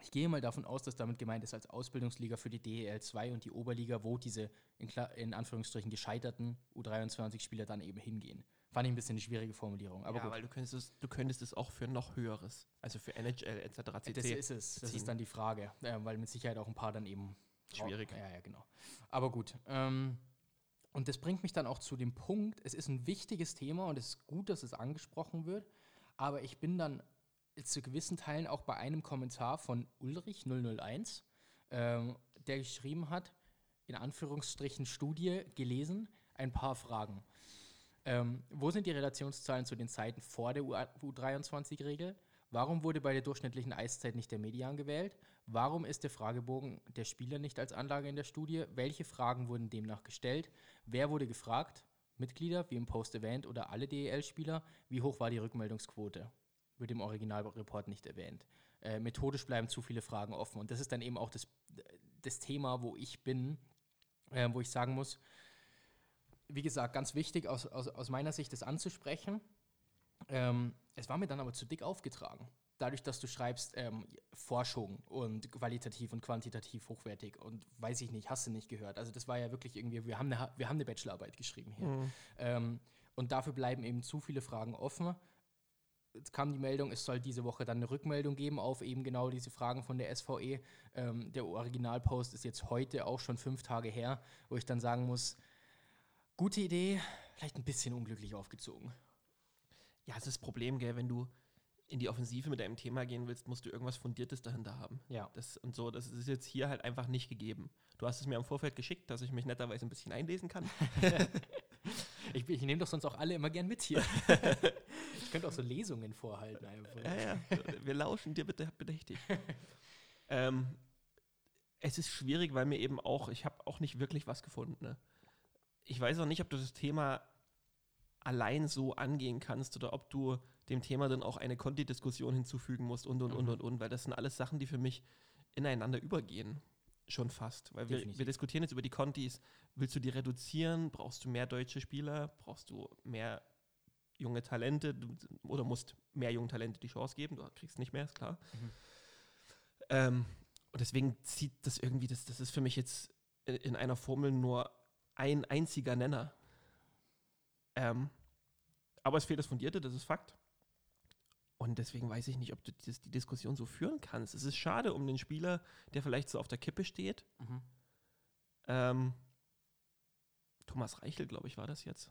Ich gehe mal davon aus, dass damit gemeint ist als Ausbildungsliga für die DEL 2 und die Oberliga, wo diese in, in Anführungsstrichen gescheiterten U23-Spieler dann eben hingehen. Fand ich ein bisschen eine schwierige Formulierung. Aber ja, gut. weil du könntest, es, du könntest es auch für noch höheres, also für NHL etc. Das CC. ist es. Das ziehen. ist dann die Frage, äh, weil mit Sicherheit auch ein paar dann eben Schwierig. Ja, ja, genau. Aber gut. Ähm, Und das bringt mich dann auch zu dem Punkt, es ist ein wichtiges Thema und es ist gut, dass es angesprochen wird, aber ich bin dann zu gewissen Teilen auch bei einem Kommentar von Ulrich 001, ähm, der geschrieben hat, in Anführungsstrichen Studie gelesen, ein paar Fragen. Ähm, wo sind die Relationszahlen zu den Zeiten vor der U23-Regel? Warum wurde bei der durchschnittlichen Eiszeit nicht der Median gewählt? Warum ist der Fragebogen der Spieler nicht als Anlage in der Studie? Welche Fragen wurden demnach gestellt? Wer wurde gefragt? Mitglieder, wie im Post erwähnt, oder alle DEL-Spieler? Wie hoch war die Rückmeldungsquote? Wird im Originalreport nicht erwähnt. Äh, methodisch bleiben zu viele Fragen offen. Und das ist dann eben auch das, das Thema, wo ich bin, äh, wo ich sagen muss, wie gesagt, ganz wichtig aus, aus, aus meiner Sicht das anzusprechen. Ähm, es war mir dann aber zu dick aufgetragen. Dadurch, dass du schreibst ähm, Forschung und qualitativ und quantitativ hochwertig und weiß ich nicht, hast du nicht gehört. Also das war ja wirklich irgendwie, wir haben eine, wir haben eine Bachelorarbeit geschrieben hier. Mhm. Ähm, und dafür bleiben eben zu viele Fragen offen. Jetzt kam die Meldung, es soll diese Woche dann eine Rückmeldung geben auf eben genau diese Fragen von der SVE. Ähm, der Originalpost ist jetzt heute auch schon fünf Tage her, wo ich dann sagen muss, gute Idee, vielleicht ein bisschen unglücklich aufgezogen. Ja, das ist das Problem, gell, wenn du in die Offensive mit deinem Thema gehen willst, musst du irgendwas Fundiertes dahinter haben. Ja. Das, und so, das ist jetzt hier halt einfach nicht gegeben. Du hast es mir im Vorfeld geschickt, dass ich mich netterweise ein bisschen einlesen kann. ich, ich nehme doch sonst auch alle immer gern mit hier. ich könnte auch so Lesungen vorhalten. Einfach. Ja, ja, wir lauschen dir bitte bedächtig. ähm, es ist schwierig, weil mir eben auch, ich habe auch nicht wirklich was gefunden. Ne? Ich weiß auch nicht, ob du das Thema allein so angehen kannst oder ob du dem Thema dann auch eine Conti-Diskussion hinzufügen musst und und mhm. und und und, weil das sind alles Sachen, die für mich ineinander übergehen. Schon fast. Weil wir, wir, diskutieren jetzt über die Contis. Willst du die reduzieren? Brauchst du mehr deutsche Spieler? Brauchst du mehr junge Talente? Oder musst mehr jungen Talente die Chance geben? Du kriegst nicht mehr, ist klar. Mhm. Ähm, und deswegen zieht das irgendwie, das, das ist für mich jetzt in, in einer Formel nur ein einziger Nenner. Ähm, aber es fehlt das Fundierte, das ist Fakt. Und deswegen weiß ich nicht, ob du die Diskussion so führen kannst. Es ist schade um den Spieler, der vielleicht so auf der Kippe steht. Mhm. Ähm, Thomas Reichel, glaube ich, war das jetzt.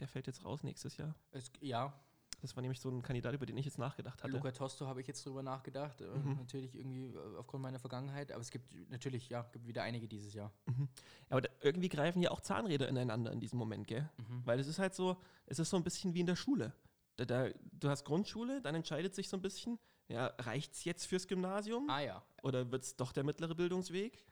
Der fällt jetzt raus nächstes Jahr. Es, ja. Das war nämlich so ein Kandidat, über den ich jetzt nachgedacht hatte. Luca Tosto habe ich jetzt drüber nachgedacht. Äh, mhm. Natürlich irgendwie äh, aufgrund meiner Vergangenheit. Aber es gibt natürlich, ja, gibt wieder einige dieses Jahr. Mhm. Aber irgendwie greifen ja auch Zahnräder ineinander in diesem Moment, gell? Mhm. Weil es ist halt so, es ist so ein bisschen wie in der Schule. Da, da, du hast Grundschule, dann entscheidet sich so ein bisschen, ja, reicht es jetzt fürs Gymnasium? Ah ja. Oder wird es doch der mittlere Bildungsweg?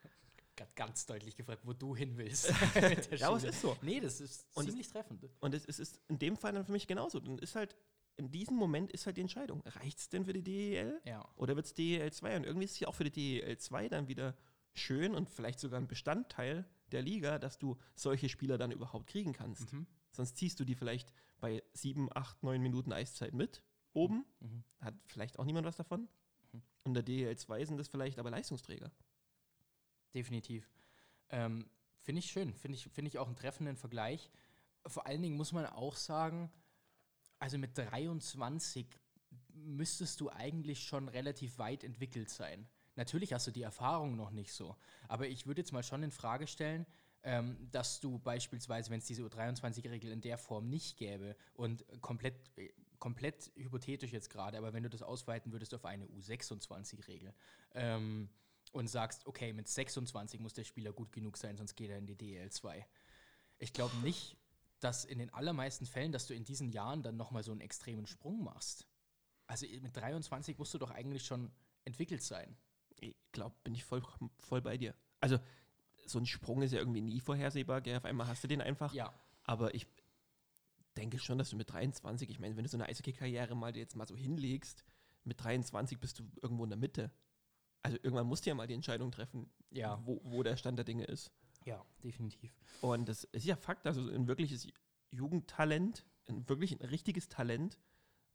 Ganz deutlich gefragt, wo du hin willst. ja, aber es ist so. Nee, das ist und ziemlich es, treffend. Und es, es, ist in dem Fall dann für mich genauso. Dann ist halt, in diesem Moment ist halt die Entscheidung, reicht es denn für die DEL? Ja. Oder wird es DEL 2? Und irgendwie ist es ja auch für die DEL 2 dann wieder schön und vielleicht sogar ein Bestandteil der Liga, dass du solche Spieler dann überhaupt kriegen kannst. Mhm. Sonst ziehst du die vielleicht bei sieben, acht, neun Minuten Eiszeit mit oben. Mhm. Hat vielleicht auch niemand was davon. Mhm. Und der DEL2 sind das vielleicht aber Leistungsträger. Definitiv. Ähm, Finde ich schön. Finde ich, find ich auch einen treffenden Vergleich. Vor allen Dingen muss man auch sagen, also mit 23 müsstest du eigentlich schon relativ weit entwickelt sein. Natürlich hast du die Erfahrung noch nicht so, aber ich würde jetzt mal schon in Frage stellen, ähm, dass du beispielsweise, wenn es diese U23-Regel in der Form nicht gäbe und komplett, äh, komplett hypothetisch jetzt gerade, aber wenn du das ausweiten würdest auf eine U26-Regel ähm, und sagst, okay, mit 26 muss der Spieler gut genug sein, sonst geht er in die DL2. Ich glaube nicht, dass in den allermeisten Fällen, dass du in diesen Jahren dann nochmal so einen extremen Sprung machst. Also mit 23 musst du doch eigentlich schon entwickelt sein. Ich glaube, bin ich voll, voll bei dir. Also so ein Sprung ist ja irgendwie nie vorhersehbar, gell? Auf einmal hast du den einfach. Ja. Aber ich denke schon, dass du mit 23, ich meine, wenn du so eine Eishockey-Karriere mal jetzt mal so hinlegst, mit 23 bist du irgendwo in der Mitte. Also irgendwann musst du ja mal die Entscheidung treffen, ja. wo, wo der Stand der Dinge ist. Ja, definitiv. Und das ist ja Fakt, also ein wirkliches Jugendtalent, ein wirklich ein richtiges Talent,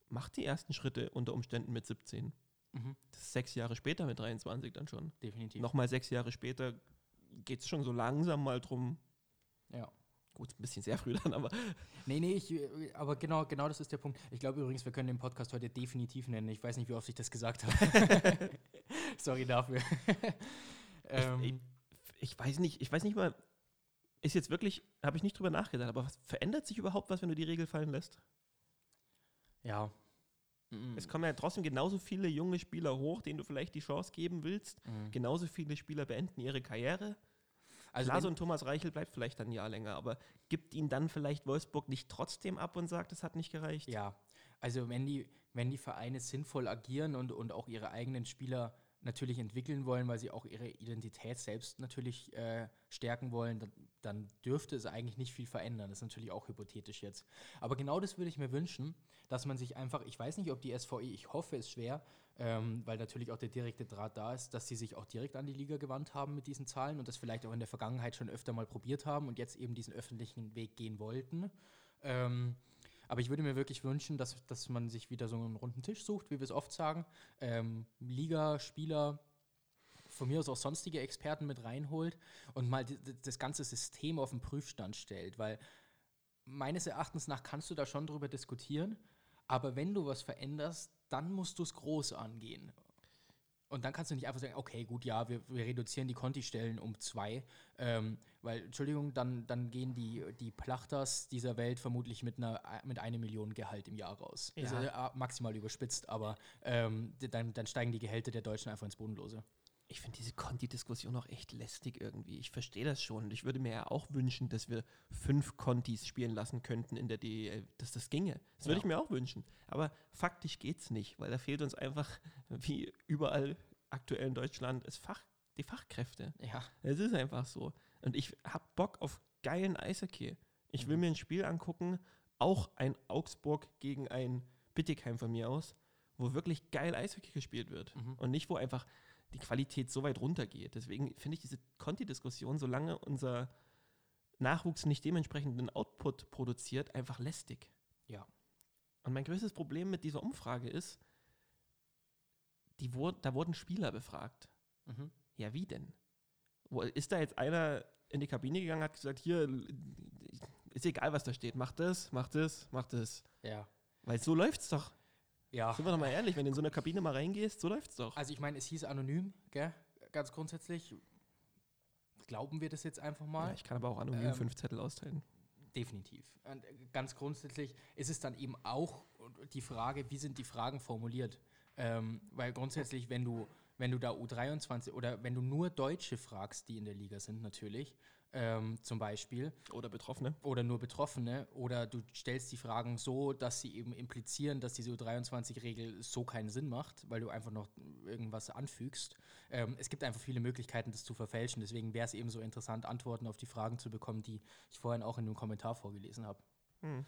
macht die ersten Schritte unter Umständen mit 17. Mhm. Das ist sechs Jahre später mit 23 dann schon. Definitiv. Nochmal sechs Jahre später geht es schon so langsam mal drum. Ja. Gut, ein bisschen sehr früh dann, aber. Nee, nee, ich, aber genau, genau das ist der Punkt. Ich glaube übrigens, wir können den Podcast heute definitiv nennen. Ich weiß nicht, wie oft ich das gesagt habe. Sorry dafür. ähm. ich, ich, ich, weiß nicht, ich weiß nicht mal, ist jetzt wirklich, habe ich nicht drüber nachgedacht, aber was, verändert sich überhaupt was, wenn du die Regel fallen lässt? Ja. Mhm. Es kommen ja trotzdem genauso viele junge Spieler hoch, denen du vielleicht die Chance geben willst. Mhm. Genauso viele Spieler beenden ihre Karriere. Also Lars und Thomas Reichel bleibt vielleicht ein Jahr länger, aber gibt ihn dann vielleicht Wolfsburg nicht trotzdem ab und sagt, es hat nicht gereicht? Ja, also wenn die, wenn die Vereine sinnvoll agieren und, und auch ihre eigenen Spieler natürlich entwickeln wollen, weil sie auch ihre Identität selbst natürlich äh, stärken wollen, dann, dann, dürfte es eigentlich nicht viel verändern. Das ist natürlich auch hypothetisch jetzt. Aber genau das würde ich mir wünschen, dass man sich einfach, ich weiß nicht, ob die SVE, ich hoffe es schwer, ähm, weil natürlich auch der direkte Draht da ist, dass sie sich auch direkt an die Liga gewandt haben mit diesen Zahlen und das vielleicht auch in der Vergangenheit schon öfter mal probiert haben und jetzt eben diesen öffentlichen Weg gehen wollten. Ähm, aber ich würde mir wirklich wünschen, dass, dass man sich wieder so einen runden Tisch sucht, wie wir es oft sagen. Ähm, Liga, Spieler, von mir aus auch sonstige Experten mit reinholt und mal das ganze System auf den Prüfstand stellt. Weil meines Erachtens nach kannst du da schon drüber diskutieren, aber wenn du was veränderst, dann musst du es groß angehen. Und dann kannst du nicht einfach sagen, okay, gut, ja, wir, wir reduzieren die Conti-Stellen um zwei, ähm, weil, Entschuldigung, dann, dann gehen die, die Plachters dieser Welt vermutlich mit einer mit einer Million Gehalt im Jahr raus. Ja. Ist ja maximal überspitzt, aber ähm, dann, dann steigen die Gehälter der Deutschen einfach ins Bodenlose. Ich finde diese Conti-Diskussion auch echt lästig irgendwie. Ich verstehe das schon. Und ich würde mir ja auch wünschen, dass wir fünf Contis spielen lassen könnten in der DEL, dass das ginge. Das würde ja. ich mir auch wünschen. Aber faktisch geht es nicht, weil da fehlt uns einfach, wie überall aktuell in Deutschland, es Fach, die Fachkräfte. Ja. Es ist einfach so. Und ich habe Bock auf geilen Eishockey. Ich will mhm. mir ein Spiel angucken, auch ein Augsburg gegen ein Bittigheim von mir aus, wo wirklich geil Eishockey gespielt wird. Mhm. Und nicht, wo einfach die Qualität so weit runtergeht. Deswegen finde ich diese Conti-Diskussion, solange unser Nachwuchs nicht dementsprechenden Output produziert, einfach lästig. Ja. Und mein größtes Problem mit dieser Umfrage ist, die wurde, da wurden Spieler befragt. Mhm. Ja, wie denn? Ist da jetzt einer in die Kabine gegangen, hat gesagt, hier, ist egal, was da steht, mach das, mach das, mach das. Ja. Weil so läuft es doch. Ja. Sind wir doch mal ehrlich, wenn du in so eine Kabine mal reingehst, so läuft es doch. Also ich meine, es hieß anonym, gell? Ganz grundsätzlich. Glauben wir das jetzt einfach mal? Ja, ich kann aber auch anonym ähm, fünf Zettel austeilen. Definitiv. Und ganz grundsätzlich ist es dann eben auch die Frage, wie sind die Fragen formuliert? Ähm, weil grundsätzlich, wenn du, wenn du da U23 oder wenn du nur Deutsche fragst, die in der Liga sind natürlich, ähm, zum Beispiel. Oder Betroffene. Oder nur Betroffene. Oder du stellst die Fragen so, dass sie eben implizieren, dass diese U23-Regel so keinen Sinn macht, weil du einfach noch irgendwas anfügst. Ähm, es gibt einfach viele Möglichkeiten, das zu verfälschen. Deswegen wäre es eben so interessant, Antworten auf die Fragen zu bekommen, die ich vorhin auch in einem Kommentar vorgelesen habe. Hm.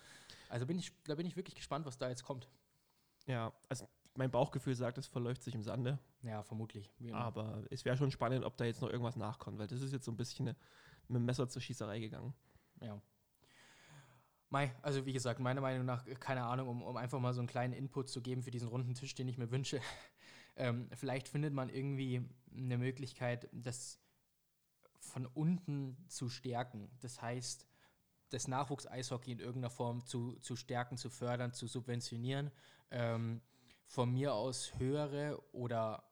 Also bin ich, da bin ich wirklich gespannt, was da jetzt kommt. Ja, also mein Bauchgefühl sagt, es verläuft sich im Sande. Ja, vermutlich. Aber es wäre schon spannend, ob da jetzt noch irgendwas nachkommt, weil das ist jetzt so ein bisschen eine mit dem Messer zur Schießerei gegangen. Ja. Mai, also wie gesagt, meiner Meinung nach, keine Ahnung, um, um einfach mal so einen kleinen Input zu geben für diesen runden Tisch, den ich mir wünsche. Ähm, vielleicht findet man irgendwie eine Möglichkeit, das von unten zu stärken. Das heißt, das Nachwuchs-Eishockey in irgendeiner Form zu, zu stärken, zu fördern, zu subventionieren. Ähm, von mir aus höhere oder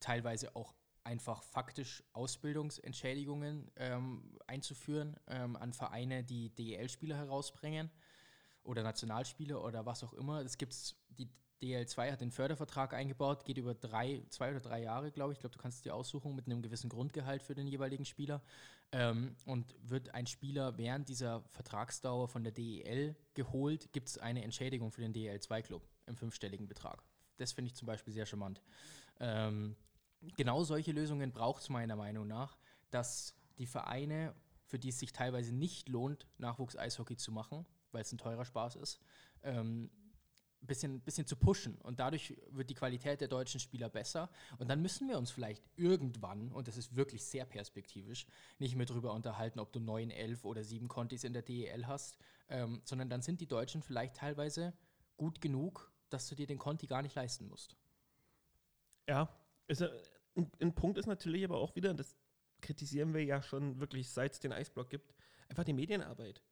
teilweise auch einfach faktisch Ausbildungsentschädigungen ähm, einzuführen ähm, an Vereine, die DEL-Spieler herausbringen oder Nationalspiele oder was auch immer. Es gibt die DL2 hat den Fördervertrag eingebaut, geht über drei, zwei oder drei Jahre, glaube ich. Ich glaube, du kannst dir aussuchen mit einem gewissen Grundgehalt für den jeweiligen Spieler. Ähm, und wird ein Spieler während dieser Vertragsdauer von der DEL geholt, gibt es eine Entschädigung für den DEL2-Club im fünfstelligen Betrag. Das finde ich zum Beispiel sehr charmant. Ähm, genau solche Lösungen braucht es meiner Meinung nach, dass die Vereine, für die es sich teilweise nicht lohnt, Nachwuchs-Eishockey zu machen, weil es ein teurer Spaß ist, ähm, bisschen, bisschen zu pushen. Und dadurch wird die Qualität der deutschen Spieler besser. Und dann müssen wir uns vielleicht irgendwann, und das ist wirklich sehr perspektivisch, nicht mehr darüber unterhalten, ob du neun, elf oder sieben Contis in der DEL hast, ähm, sondern dann sind die Deutschen vielleicht teilweise gut genug, dass du dir den Conti gar nicht leisten musst. Ja, ist, ein, ein Punkt ist natürlich aber auch wieder, das kritisieren wir ja schon wirklich, seit es den Eisblock gibt, einfach die Medienarbeit.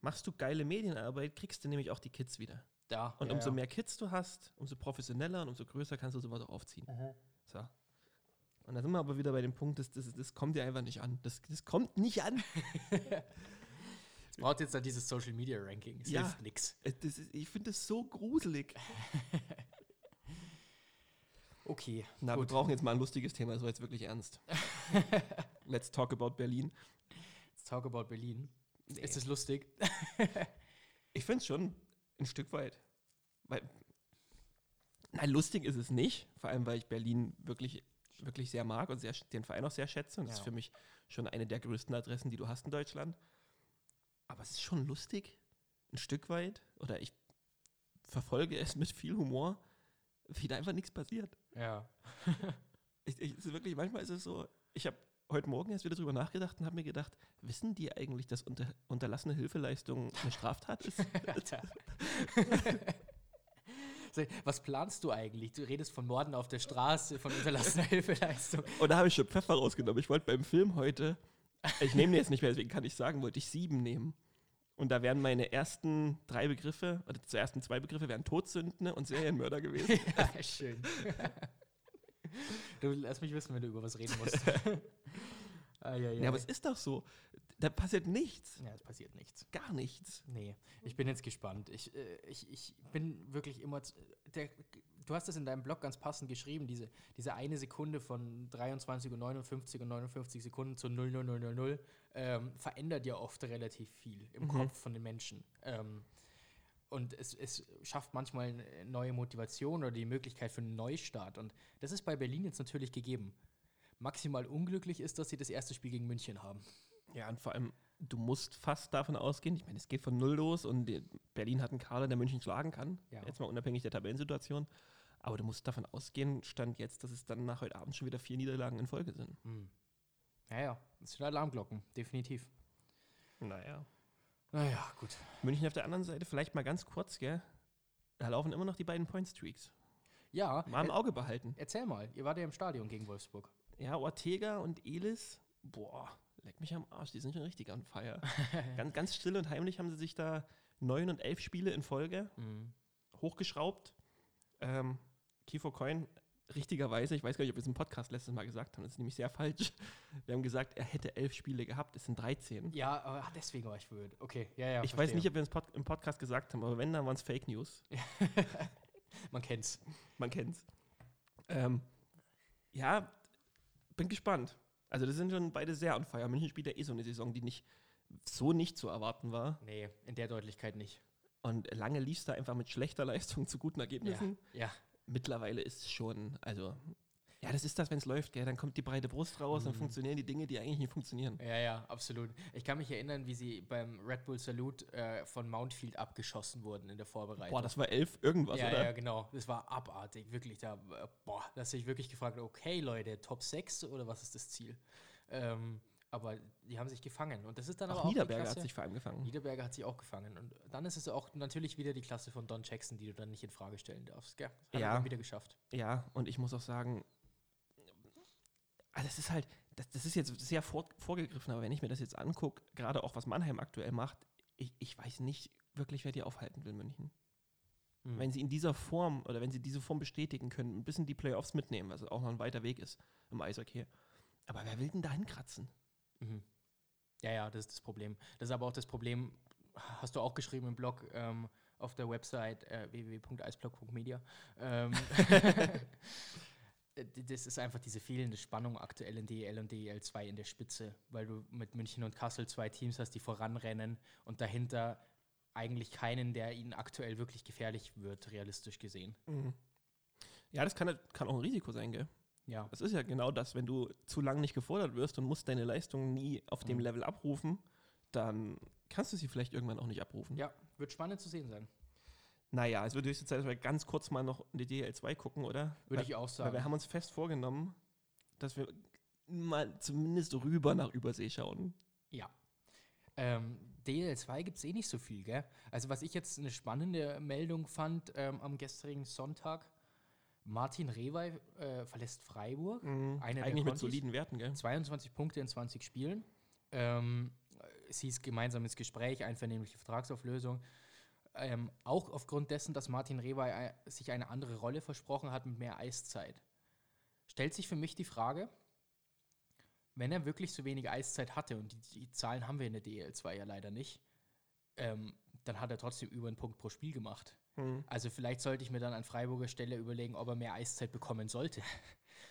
Machst du geile Medienarbeit, kriegst du nämlich auch die Kids wieder. Ja, und ja, umso ja. mehr Kids du hast, umso professioneller und umso größer kannst du sowas auch aufziehen. Mhm. So. Und da sind wir aber wieder bei dem Punkt, das, das, das kommt ja einfach nicht an. Das, das kommt nicht an. Es braucht jetzt dann dieses Social Media Ranking. Es Ja. hilft nix. Äh, Das ist, ich finde das so gruselig. Okay. Na, gut. wir brauchen jetzt mal ein lustiges Thema, das war jetzt wirklich ernst. Let's talk about Berlin. Let's talk about Berlin. Nee. Ist es lustig? Ich finde es schon ein Stück weit. Weil, nein, lustig ist es nicht. Vor allem, weil ich Berlin wirklich, wirklich sehr mag und sehr, den Verein auch sehr schätze. Und das Ja. ist für mich schon eine der größten Adressen, die du hast in Deutschland. Aber es ist schon lustig, ein Stück weit. Oder ich verfolge es mit viel Humor, wie da einfach nichts passiert. Ja. Ich, ich, wirklich, manchmal ist es so, ich habe heute Morgen erst wieder drüber nachgedacht und habe mir gedacht, wissen die eigentlich, dass unter, unterlassene Hilfeleistung eine Straftat ist? Was planst du eigentlich? Du redest von Morden auf der Straße, von unterlassener Hilfeleistung. Und da habe ich schon Pfeffer rausgenommen. Ich wollte beim Film heute, ich nehme den jetzt nicht mehr, deswegen kann ich sagen, wollte ich sieben nehmen. Und da wären meine ersten drei Begriffe, oder die ersten zwei Begriffe wären Todsünden und Serienmörder gewesen. Ja, schön. Du lass mich wissen, wenn du über was reden musst. ah, ja, ja. Ja, aber es ist doch so. Da passiert nichts. ja, es passiert nichts. Gar nichts. Nee, ich bin jetzt gespannt. Ich, äh, ich, ich bin wirklich immer. Der, du hast es in deinem Blog ganz passend geschrieben, diese, diese eine Sekunde von 23 und 59 und 59 Sekunden zu 00000 ähm, verändert ja oft relativ viel im Mhm. Kopf von den Menschen. Ähm, und es, es schafft manchmal eine neue Motivation oder die Möglichkeit für einen Neustart. Und das ist bei Berlin jetzt natürlich gegeben. Maximal unglücklich ist, dass sie das erste Spiel gegen München haben. Ja, und vor allem, du musst fast davon ausgehen, ich meine, es geht von null los und Berlin hat einen Kader, der München schlagen kann. Ja. Jetzt mal unabhängig der Tabellensituation. Aber du musst davon ausgehen, stand jetzt, dass es dann nach heute Abend schon wieder vier Niederlagen in Folge sind. Hm. Ja, ja, das sind Alarmglocken, definitiv. Naja. Naja, gut. München auf der anderen Seite, vielleicht mal ganz kurz, gell? Da laufen immer noch die beiden Point-Streaks. Ja, Mal im Auge behalten. erzähl mal, ihr wart ja im Stadion gegen Wolfsburg. Ja, Ortega und Elis, boah, leck mich am Arsch, die sind schon richtig on fire. ganz, ganz still und heimlich haben sie sich da neun und elf Spiele in Folge Mhm. hochgeschraubt. Ähm, Kiefer Coin, richtigerweise, ich weiß gar nicht, ob wir es im Podcast letztes Mal gesagt haben, das ist nämlich sehr falsch. Wir haben gesagt, er hätte elf Spiele gehabt, es sind 13. Ja, aber deswegen war ich verwirrt. Okay, ja, ja. ich weiß nicht, ob wir es Pod im Podcast gesagt haben, aber wenn, dann waren es Fake News. Man kennt's. Man kennt's. Ähm, ja, bin gespannt. Also, das sind schon beide sehr on fire. München spielt ja eh so eine Saison, die nicht so nicht zu erwarten war. Nee, in der Deutlichkeit nicht. Und lange lief es da einfach mit schlechter Leistung zu guten Ergebnissen. Ja. Mittlerweile ist es schon, also, ja, das ist das, wenn es läuft, gell? Dann kommt die breite Brust raus und Mhm. funktionieren die Dinge, die eigentlich nicht funktionieren. Ja, ja, absolut. Ich kann mich erinnern, wie sie beim Red Bull Salute äh, von Mountfield abgeschossen wurden in der Vorbereitung. Boah, das war elf irgendwas, ja, oder? ja, genau. Das war abartig, wirklich. Da, äh, boah, da hast du dich wirklich gefragt, okay, Leute, Top 6 oder was ist das Ziel? Ähm, aber die haben sich gefangen. Und das ist dann aber Auch auch Niederberger Klasse- hat sich vor allem gefangen. Niederberger hat sich auch gefangen. Und dann ist es auch natürlich wieder die Klasse von Don Jackson, die du dann nicht in Frage stellen darfst. Gell? Hat Ja. er wieder geschafft. Ja, und ich muss auch sagen, also es ist halt, das, das ist jetzt sehr vor, vorgegriffen, aber wenn ich mir das jetzt angucke, gerade auch was Mannheim aktuell macht, ich, ich weiß nicht wirklich, wer die aufhalten will, München. Mhm. Wenn sie in dieser Form oder wenn sie diese Form bestätigen können, ein bisschen die Playoffs mitnehmen, was auch noch ein weiter Weg ist im Eishockey. Aber wer will denn da hinkratzen? Mhm. Ja, ja, das ist das Problem. Das ist aber auch das Problem, hast du auch geschrieben im Blog ähm, auf der Website äh, www.eisblock.media. Ähm, äh, das ist einfach diese fehlende Spannung aktuell in DEL und DEL 2 in der Spitze, weil du mit München und Kassel zwei Teams hast, die voranrennen und dahinter eigentlich keinen, der ihnen aktuell wirklich gefährlich wird, realistisch gesehen. Ja, das kann, kann auch ein Risiko sein, gell? Ja. Das ist ja genau das, wenn du zu lange nicht gefordert wirst und musst deine Leistung nie auf dem Mhm. Level abrufen, dann kannst du sie vielleicht irgendwann auch nicht abrufen. Ja, wird spannend zu sehen sein. Naja, es wird höchste Zeit, dass wir ganz kurz mal noch in die DL2 gucken, oder? Würde weil, ich auch Weil sagen. wir haben uns fest vorgenommen, dass wir mal zumindest rüber nach Übersee schauen. Ja. Ähm, DL2 gibt es eh nicht so viel, gell? Also, was ich jetzt eine spannende Meldung fand ähm, am gestrigen Sonntag: Martin Rewey äh, verlässt Freiburg. Einer der Eigentlich mit soliden Werten, gell? 22 Punkte in 20 Spielen. Ähm, es hieß gemeinsames Gespräch, einvernehmliche Vertragsauflösung. Ähm, auch aufgrund dessen, dass Martin Rewey äh, sich eine andere Rolle versprochen hat mit mehr Eiszeit. stellt sich für mich die Frage, wenn er wirklich so wenig Eiszeit hatte, und die, die Zahlen haben wir in der DL2 ja leider nicht, ähm, dann hat er trotzdem über einen Punkt pro Spiel gemacht. Mhm. Also vielleicht sollte ich mir dann an Freiburger Stelle überlegen, ob er mehr Eiszeit bekommen sollte.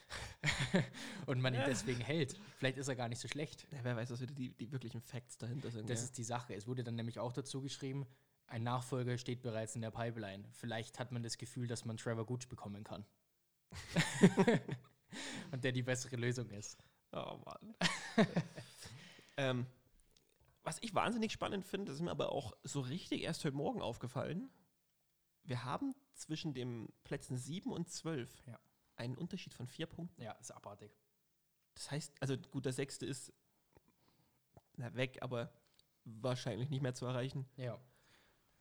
und man ihn deswegen hält. Vielleicht ist er gar nicht so schlecht. Ja, wer weiß, was wieder die, die wirklichen Facts dahinter sind. Das gell? ist die Sache. Es wurde dann nämlich auch dazu geschrieben, ein Nachfolger steht bereits in der Pipeline. Vielleicht hat man das Gefühl, dass man Trevor Gooch bekommen kann. und der die bessere Lösung ist. Oh Mann. ähm, was ich wahnsinnig spannend finde, das ist mir aber auch so richtig erst heute Morgen aufgefallen. Wir haben zwischen den Plätzen 7 und 12 Ja. einen Unterschied von vier Punkten. Ja, ist abartig. Das heißt, also gut, der sechste ist na, weg, aber wahrscheinlich nicht mehr zu erreichen. Ja.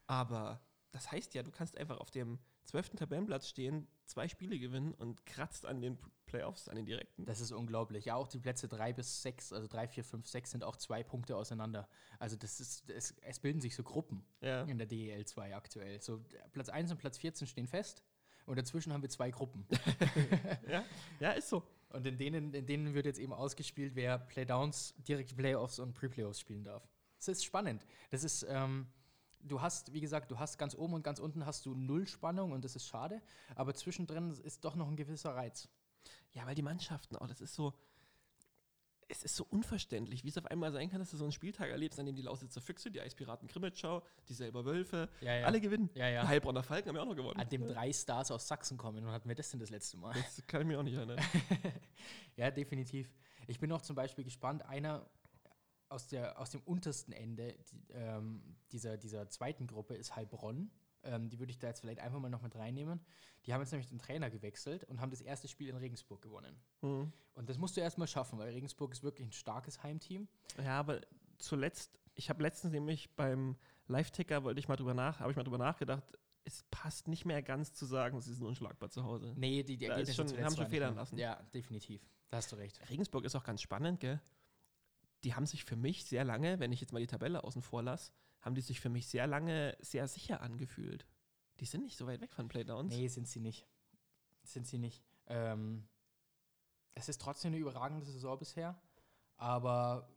Aber das heißt ja, du kannst einfach auf dem 12. Tabellenplatz stehen, zwei Spiele gewinnen und kratzt an den Playoffs, an den direkten. Das ist unglaublich. Ja, auch die Plätze 3 bis 6, also 3, 4, 5, 6 sind auch zwei Punkte auseinander. Also das ist, es, es bilden sich so Gruppen ja. in der DEL 2 aktuell. So Platz 1 und Platz 14 stehen fest und dazwischen haben wir zwei Gruppen. ja, ja, ist so. Und in denen, in denen wird jetzt eben ausgespielt, wer Playdowns, direkte Playoffs und Pre-Playoffs spielen darf. Das ist spannend. Das ist, ähm, du hast, wie gesagt, du hast ganz oben und ganz unten hast du null Spannung und das ist schade, aber zwischendrin ist doch noch ein gewisser Reiz. Ja, weil die Mannschaften, oh, das ist so, es ist so unverständlich, wie es auf einmal sein kann, dass du so einen Spieltag erlebst, an dem die Lausitzer Füchse, die Eispiraten Krimitschau, die selber Wölfe, Ja, ja. alle gewinnen. Ja, ja. Die Heilbronner Falken haben ja auch noch gewonnen. An dem drei Stars aus Sachsen kommen. Wann hatten wir das denn das letzte Mal? Das kann ich mir auch nicht erinnern. ja, definitiv. Ich bin auch zum Beispiel gespannt, einer aus, der, aus dem untersten Ende die, ähm, dieser, dieser zweiten Gruppe ist Heilbronn. Ähm, die würde ich da jetzt vielleicht einfach mal noch mit reinnehmen. Die haben jetzt nämlich den Trainer gewechselt und haben das erste Spiel in Regensburg gewonnen. Hm. Und das musst du erstmal schaffen, weil Regensburg ist wirklich ein starkes Heimteam. Ja, aber zuletzt, ich habe letztens nämlich beim Live-Ticker, wollte ich mal drüber nach, habe ich mal drüber nachgedacht, es passt nicht mehr ganz zu sagen, sie sind unschlagbar zu Hause. Nee, die, die ist schon- haben schon federn lassen. Ja, definitiv. Da hast du recht. Regensburg ist auch ganz spannend, gell? Die haben sich für mich sehr lange, wenn ich jetzt mal die Tabelle außen vor lasse, haben die sich für mich sehr lange sehr sicher angefühlt. Die sind nicht so weit weg von Playdowns. Nee, sind sie nicht. Sind sie nicht. Ähm, es ist trotzdem eine überragende Saison bisher, aber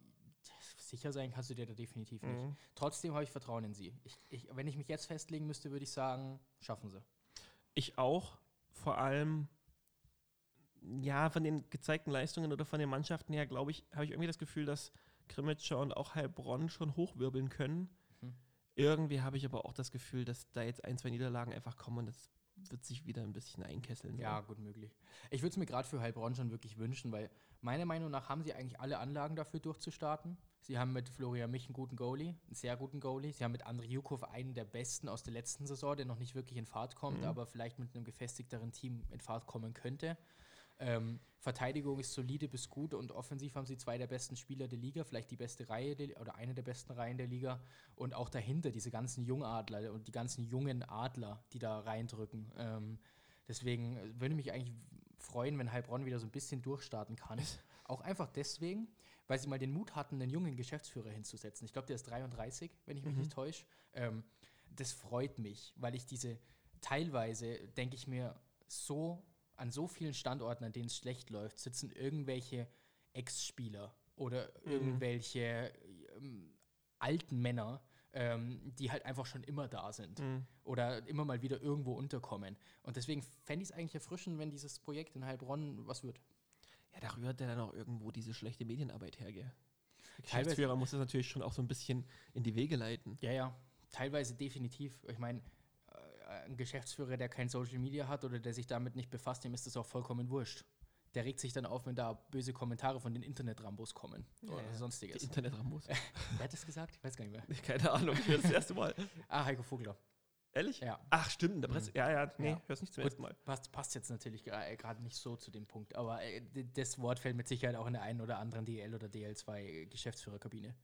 sicher sein kannst du dir da definitiv nicht. Mhm. Trotzdem habe ich Vertrauen in sie. Ich, ich, wenn ich mich jetzt festlegen müsste, würde ich sagen, schaffen sie. Ich auch, vor allem, ja, von den gezeigten Leistungen oder von den Mannschaften her, glaube ich, habe ich irgendwie das Gefühl, dass Krimitschau und auch Heilbronn schon hochwirbeln können. Mhm. Irgendwie habe ich aber auch das Gefühl, dass da jetzt ein, zwei Niederlagen einfach kommen und das wird sich wieder ein bisschen einkesseln. so. Ja, gut möglich. Ich würde es mir gerade für Heilbronn schon wirklich wünschen, weil meiner Meinung nach haben sie eigentlich alle Anlagen dafür durchzustarten. Sie haben mit Florian Mich einen guten Goalie, einen sehr guten Goalie. Sie haben mit Andrei Jukov einen der besten aus der letzten Saison, der noch nicht wirklich in Fahrt kommt, Mhm. aber vielleicht mit einem gefestigteren Team in Fahrt kommen könnte. Ähm, Verteidigung ist solide bis gut und offensiv haben sie zwei der besten Spieler der Liga, vielleicht die beste Reihe der, oder eine der besten Reihen der Liga. Und auch dahinter diese ganzen Jungadler und die ganzen jungen Adler, die da reindrücken. Ähm, deswegen würde mich eigentlich freuen, wenn Heilbronn wieder so ein bisschen durchstarten kann. Auch einfach deswegen, weil sie mal den Mut hatten, einen jungen Geschäftsführer hinzusetzen. Ich glaube, der ist 33, wenn ich mich Mhm. nicht täusche. Ähm, das freut mich, weil ich diese teilweise, denke ich mir, so an so vielen Standorten, an denen es schlecht läuft, sitzen irgendwelche Ex-Spieler oder Mhm. irgendwelche ähm, alten Männer, ähm, die halt einfach schon immer da sind Mhm. oder immer mal wieder irgendwo unterkommen. Und deswegen fände ich es eigentlich erfrischend, wenn dieses Projekt in Heilbronn was wird. Ja, da rührt ja dann auch irgendwo diese schlechte Medienarbeit her, gell? Der Teilweise- Geschäftsführer muss das natürlich schon auch so ein bisschen in die Wege leiten. Ja, ja, teilweise definitiv. Ich meine, ein Geschäftsführer, der kein Social Media hat oder der sich damit nicht befasst, dem ist das auch vollkommen wurscht. Der regt sich dann auf, wenn da böse Kommentare von den Internet-Rambos kommen oder ja. Die sonstiges. Internet-Rambos. Wer hat das gesagt? Ich weiß gar nicht mehr. Keine Ahnung, ich höre das erste Mal. Ah, Heiko Vogler. Ehrlich? Ja. Ach, stimmt, in der Presse. Ja, ja, nee, Ja. hör's nicht zum Gut. ersten Mal. Passt, passt jetzt natürlich gra- äh, gerade nicht so zu dem Punkt, aber äh, das Wort fällt mit Sicherheit auch in der einen oder anderen DL oder DL2 Geschäftsführerkabine.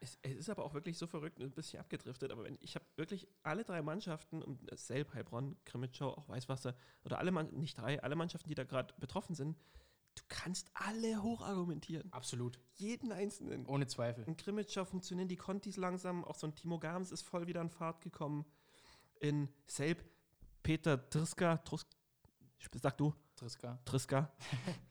Es, es ist aber auch wirklich so verrückt und ein bisschen abgedriftet, aber wenn, ich habe wirklich alle drei Mannschaften, und Selb, Heilbronn, Krimitschau, auch Weißwasser, oder alle, Mann, nicht drei, alle Mannschaften, die da gerade betroffen sind, du kannst alle hochargumentieren. Absolut. Jeden einzelnen. Ohne Zweifel. In Krimitschau funktionieren die Kontis langsam, auch so ein Timo Gams ist voll wieder in Fahrt gekommen. In Selb, Peter Triska, Trus, sag du, Triska. Triska,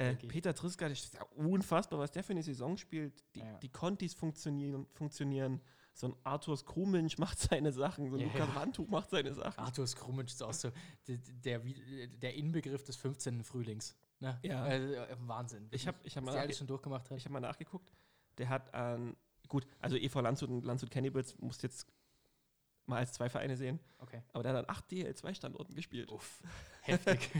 Äh. Peter Triska, das ist ja unfassbar, was der für eine Saison spielt. Die, Ja. die Contis funktionieren, funktionieren. So ein Arthur Skrumensch macht seine Sachen, so ein Ja, Lukas ja. Wandtuch macht seine Sachen. Arthur Skrumitsch ist auch so der, der, Inbegriff des 15. Frühlings. Ne? Ja. Also, äh, Wahnsinn. Ich habe ich hab mal, alles nachge schon durchgemacht hat. ich hab mal nachgeguckt. Der hat an, gut, also EV Landshut und Landshut Cannibals musst jetzt mal als zwei Vereine sehen, Okay. aber der hat an acht DL2-Standorten gespielt. Uff, heftig.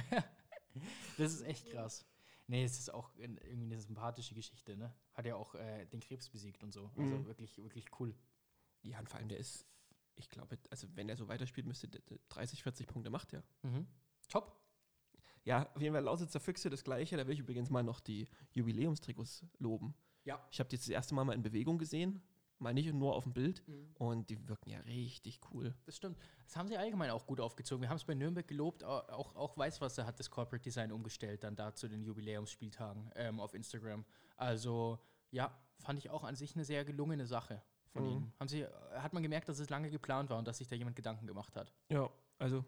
das ist echt krass. Nee, es ist auch irgendwie eine sympathische Geschichte, ne? Hat ja auch äh, den Krebs besiegt und so. Also Mhm. wirklich, wirklich cool. Ja, und vor allem der ist, ich glaube, also wenn er so weiterspielt, müsste der der 30, 40 Punkte macht er. Mhm. Top. Ja, auf jeden Fall Lausitzer Füchse das gleiche. Da will ich übrigens mal noch die Jubiläumstrikots loben. Ja. Ich habe die jetzt das erste Mal mal in Bewegung gesehen. Mal nicht nur auf dem Bild. Und die wirken ja richtig cool. Das stimmt. Das haben sie allgemein auch gut aufgezogen. Wir haben es bei Nürnberg gelobt. Au- Auch, auch Weißwasser hat das Corporate Design umgestellt, dann da zu den Jubiläumsspieltagen ähm, auf Instagram. Also, ja, fand ich auch an sich eine sehr gelungene Sache von Mhm. ihnen. Haben sie, äh, hat man gemerkt, dass es lange geplant war und dass sich da jemand Gedanken gemacht hat. Ja, also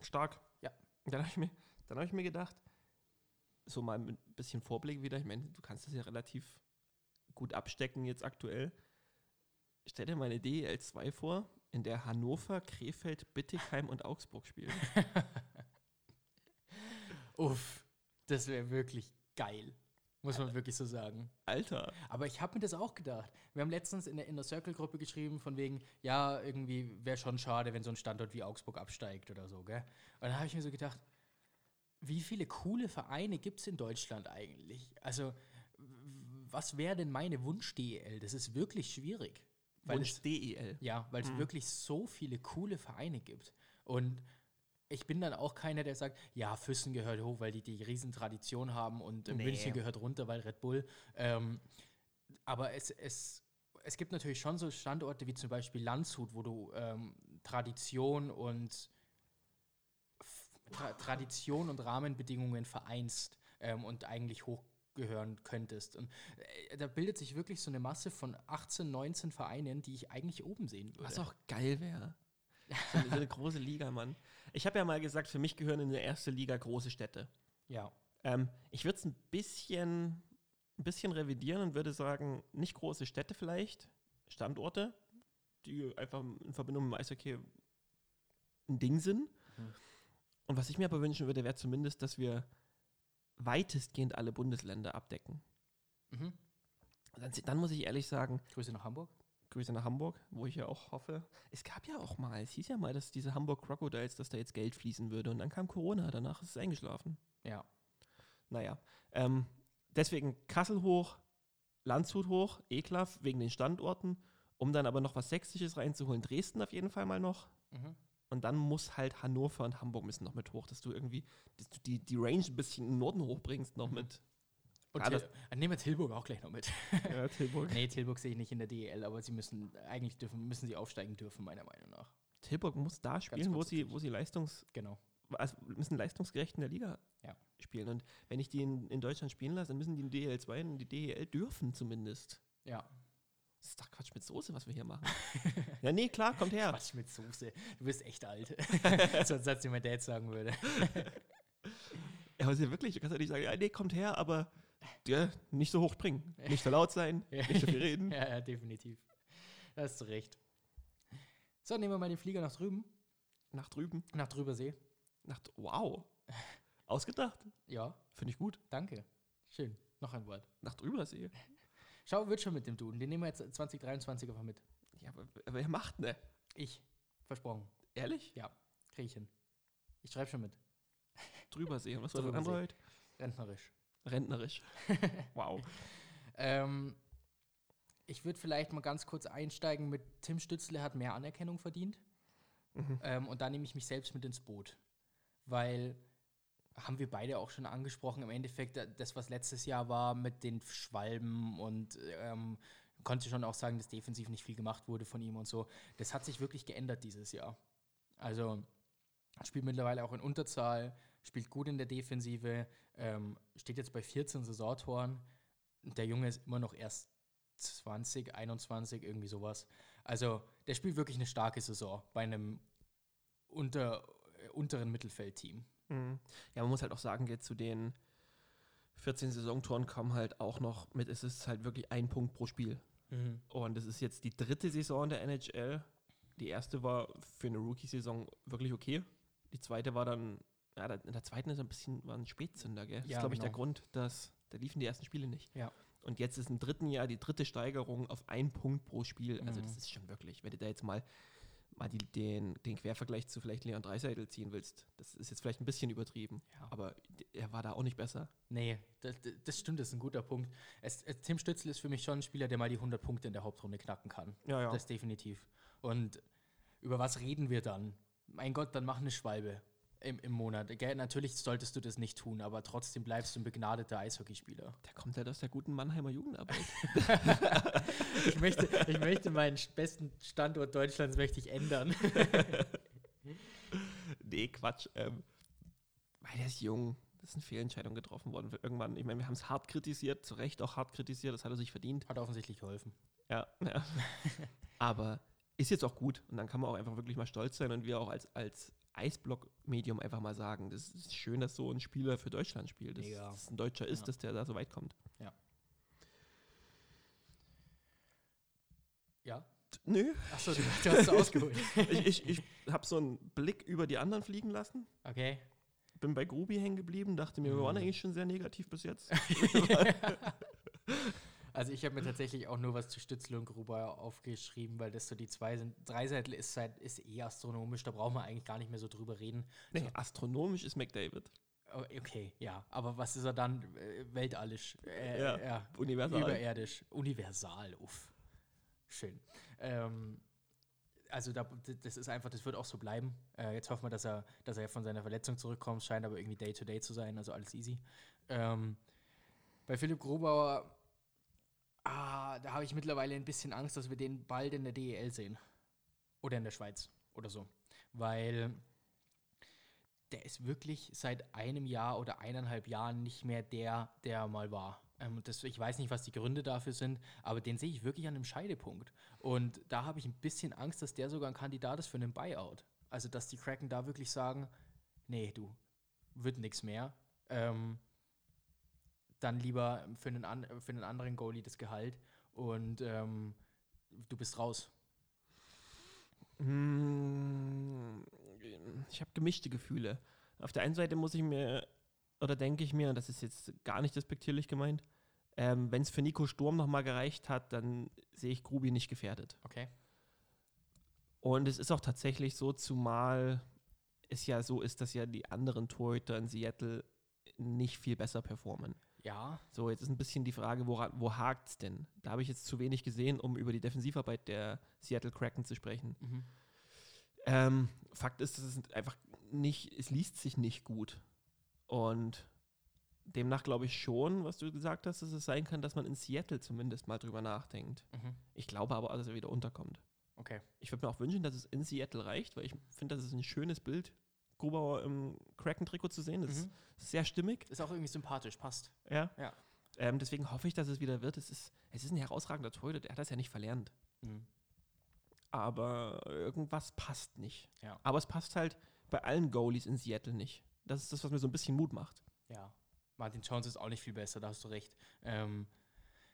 stark. Ja. Dann habe ich, mir- dann hab ich mir gedacht, so mal mit ein bisschen Vorblick wieder. Ich meine, du kannst das ja relativ gut abstecken jetzt aktuell. Stell dir mal eine DEL 2 vor, in der Hannover, Krefeld, Bittigheim und Augsburg spielen. Uff, das wäre wirklich geil. Muss man wirklich so sagen. Alter. Aber ich habe mir das auch gedacht. Wir haben letztens in der Inner Circle-Gruppe geschrieben, von wegen, ja, irgendwie wäre schon schade, wenn so ein Standort wie Augsburg absteigt oder so, gell? Und da habe ich mir so gedacht, wie viele coole Vereine gibt es in Deutschland eigentlich? Also, was wäre denn meine Wunsch-DEL? Das ist wirklich schwierig. Weil Wunsch es, DEL. ja, weil es Mhm. wirklich so viele coole Vereine gibt. Und ich bin dann auch keiner, der sagt, ja, Füssen gehört hoch, weil die die Riesentradition haben und äh, Nee. München gehört runter, weil Red Bull. Ähm, aber es, es, es gibt natürlich schon so Standorte wie zum Beispiel Landshut, wo du ähm, Tradition und Tra Tradition und Rahmenbedingungen vereinst ähm, und eigentlich hochgehören könntest. Und äh, da bildet sich wirklich so eine Masse von 18, 19 Vereinen, die ich eigentlich oben sehen würde. Was auch geil wäre. So, eine- so eine große Liga, Mann. Ich habe ja mal gesagt, für mich gehören in der erste Liga große Städte. Ja. Ähm, ich würde es ein bisschen, ein bisschen revidieren und würde sagen, nicht große Städte vielleicht, Standorte, die einfach in Verbindung mit dem Eishockey ein Ding sind. Mhm. Und was ich mir aber wünschen würde, wäre zumindest, dass wir weitestgehend alle Bundesländer abdecken. Mhm. Dann, dann muss ich ehrlich sagen, Grüße nach Hamburg. Grüße nach Hamburg, wo ich ja auch hoffe. Es gab ja auch mal, es hieß ja mal, dass diese Hamburg Crocodiles, dass da jetzt Geld fließen würde. Und dann kam Corona, danach ist es eingeschlafen. Ja. Naja, ähm, deswegen Kassel hoch, Landshut hoch, Eklaf wegen den Standorten, um dann aber noch was Sächsisches reinzuholen. Dresden auf jeden Fall mal noch. Mhm. Und dann muss halt Hannover und Hamburg müssen noch mit hoch, dass du irgendwie dass du die, die Range ein bisschen in den Norden hochbringst noch Mhm. mit. Und Ah, nehmen wir Tilburg auch gleich noch mit. Ja, Tilburg. nee, Tilburg sehe ich nicht in der DEL, aber sie müssen, eigentlich dürfen, müssen sie aufsteigen dürfen, meiner Meinung nach. Tilburg muss da spielen, wo sie, wo sie Leistungs, Genau. also müssen leistungsgerecht in der Liga Ja. spielen. Und wenn ich die in, in Deutschland spielen lasse, dann müssen die in DEL 2 und die DEL dürfen zumindest. Ja. Das ist doch Quatsch mit Soße, was wir hier machen. ja, nee, klar, kommt her. Quatsch mit Soße. Du bist echt alt. so ein Satz, den mein Dad sagen würde. Ja, aber ist ja wirklich, du kannst ja nicht sagen, ja, nee, kommt her, aber ja, nicht so hoch bringen. Nicht so laut sein, nicht so viel reden. ja, ja, definitiv. Da hast du recht. So, nehmen wir mal den Flieger nach drüben, Nach drüben, nach Drübersee. nach, wow. Ausgedacht. Ja, Finde ich gut. danke. Schön. Noch ein Wort. Nach Drübersee. Schau, wird schon mit dem Duden. Den nehmen wir jetzt 2023 einfach mit. Ja, aber, aber wer macht ne? Ich. Versprochen. Ehrlich? Ja, krieg ich hin. Ich schreibe schon mit. Drübersee. Und was war das andere heute? Rentnerisch. Rentnerisch. wow. Ähm, ich würde vielleicht mal ganz kurz einsteigen mit Tim Stützle hat mehr Anerkennung verdient. Mhm. Ähm, und da nehme ich mich selbst mit ins Boot. Weil, haben wir beide auch schon angesprochen, im Endeffekt, äh, das, was letztes Jahr war mit den Schwalben und ähm, konnte schon auch sagen, dass defensiv nicht viel gemacht wurde von ihm und so. Das hat sich wirklich geändert dieses Jahr. Also, spielt mittlerweile auch in Unterzahl, spielt gut in der Defensive, ähm, steht jetzt bei 14 Saisontoren. Der Junge ist immer noch erst 20, 21, irgendwie sowas. Also, der spielt wirklich eine starke Saison bei einem unter, äh, unteren Mittelfeldteam. Mhm. Ja, man muss halt auch sagen, jetzt zu den 14 Saisontoren kommen halt auch noch mit, es ist halt wirklich ein Punkt pro Spiel. Mhm. Und es ist jetzt die dritte Saison der NHL. Die erste war für eine Rookie-Saison wirklich okay. Die zweite war dann, ja, in der zweiten ist ein bisschen, war ein Spätzünder, gell? Das Ja, ist, glaube ich, der genau. Grund, dass da liefen die ersten Spiele nicht. Ja. Und jetzt ist im dritten Jahr die dritte Steigerung auf einen Punkt pro Spiel. Also Mhm. das ist schon wirklich, wenn du da jetzt mal, mal die, den, den Quervergleich zu vielleicht Leon Dreiseitel ziehen willst, das ist jetzt vielleicht ein bisschen übertrieben. Ja. Aber er war da auch nicht besser. Nee, das, das- stimmt, das ist ein guter Punkt. Es, es, Tim Stützl ist für mich schon ein Spieler, der mal die 100 Punkte in der Hauptrunde knacken kann. Ja, ja. Das definitiv. Und über was reden wir dann? Mein Gott, dann mach eine Schwalbe im, im Monat. Gell? Natürlich solltest du das nicht tun, aber trotzdem bleibst du ein begnadeter Eishockeyspieler. Der kommt halt aus der guten Mannheimer Jugendarbeit. Ich möchte, ich möchte meinen besten Standort Deutschlands möchte ich ändern. nee, Quatsch. Ähm, weil der ist jung. Das ist eine Fehlentscheidung getroffen worden. Irgendwann, ich meine, wir haben es hart kritisiert, zu Recht auch hart kritisiert, das hat er sich verdient. Hat offensichtlich geholfen. Ja, ja. Aber ist jetzt auch gut. Und dann kann man auch einfach wirklich mal stolz sein und wir auch als, als Eisblock-Medium einfach mal sagen, das ist schön, dass so ein Spieler für Deutschland spielt. Dass es ein Deutscher ist, Ja. dass der da so weit kommt. Ja? Nö, Achso, du, du hast es ausgeholt. ich, ich, ich habe so einen Blick über die anderen fliegen lassen. Okay. Bin bei Grubi hängen geblieben, dachte mir, wir waren Mhm. eigentlich schon sehr negativ bis jetzt. Also ich habe mir tatsächlich auch nur was zu Stützl und Gruber aufgeschrieben, weil das so die zwei sind. Dreiseitel ist, halt, ist eh astronomisch, da brauchen wir eigentlich gar nicht mehr so drüber reden. Nee, astronomisch ist McDavid. Oh, Okay, ja. Aber was ist er dann? Äh, weltallisch. Äh, Ja, ja. Universal. Überirdisch. Universal, uff. Schön. Ähm, also da, das ist einfach, das wird auch so bleiben. Äh, jetzt hoffen wir, dass er, dass er von seiner Verletzung zurückkommt. Scheint aber irgendwie Day-to-Day zu sein, also alles easy. Ähm, bei Philipp Grobauer, ah, da habe ich mittlerweile ein bisschen Angst, dass wir den bald in der DEL sehen. Oder in der Schweiz oder so. Weil der ist wirklich seit einem Jahr oder eineinhalb Jahren nicht mehr der, der er mal war. Ähm, das, ich weiß nicht, was die Gründe dafür sind, aber den sehe ich wirklich an einem Scheidepunkt. Und da habe ich ein bisschen Angst, dass der sogar ein Kandidat ist für einen Buyout. Also, dass die Kraken da wirklich sagen, nee, du, wird nichts mehr. Ähm, dann lieber für einen, an, für einen anderen Goalie das Gehalt und ähm, du bist raus. Hm, Ich habe gemischte Gefühle. Auf der einen Seite muss ich mir, oder denke ich mir, und das ist jetzt gar nicht despektierlich gemeint, ähm, wenn es für Nico Sturm nochmal gereicht hat, dann sehe ich Grubi nicht gefährdet. Okay. Und es ist auch tatsächlich so, zumal es ja so ist, dass ja die anderen Torhüter in Seattle nicht viel besser performen. Ja, So, jetzt ist ein bisschen die Frage, woran, wo hakt es denn? Da habe ich jetzt zu wenig gesehen, um über die Defensivarbeit der Seattle Kraken zu sprechen. mhm. Ähm, Fakt ist, es einfach nicht, es liest sich nicht gut. Und demnach glaube ich schon, was du gesagt hast, dass es sein kann, dass man in Seattle zumindest mal drüber nachdenkt. Mhm. Ich glaube aber, dass er wieder unterkommt. okay. Ich würde mir auch wünschen, dass es in Seattle reicht, weil ich finde, das ist ein schönes Bild, Grubauer im Kraken-Trikot zu sehen. Das Mhm. ist sehr stimmig. Ist auch irgendwie sympathisch, passt. Ja. Ja. Ähm, deswegen hoffe ich, dass es wieder wird. Es ist, es ist ein herausragender Torhüter, der hat das ja nicht verlernt. Mhm. Aber irgendwas passt nicht. Ja. Aber es passt halt bei allen Goalies in Seattle nicht. Das ist das, was mir so ein bisschen Mut macht. Ja, Martin Jones ist auch nicht viel besser, da hast du recht. Ähm,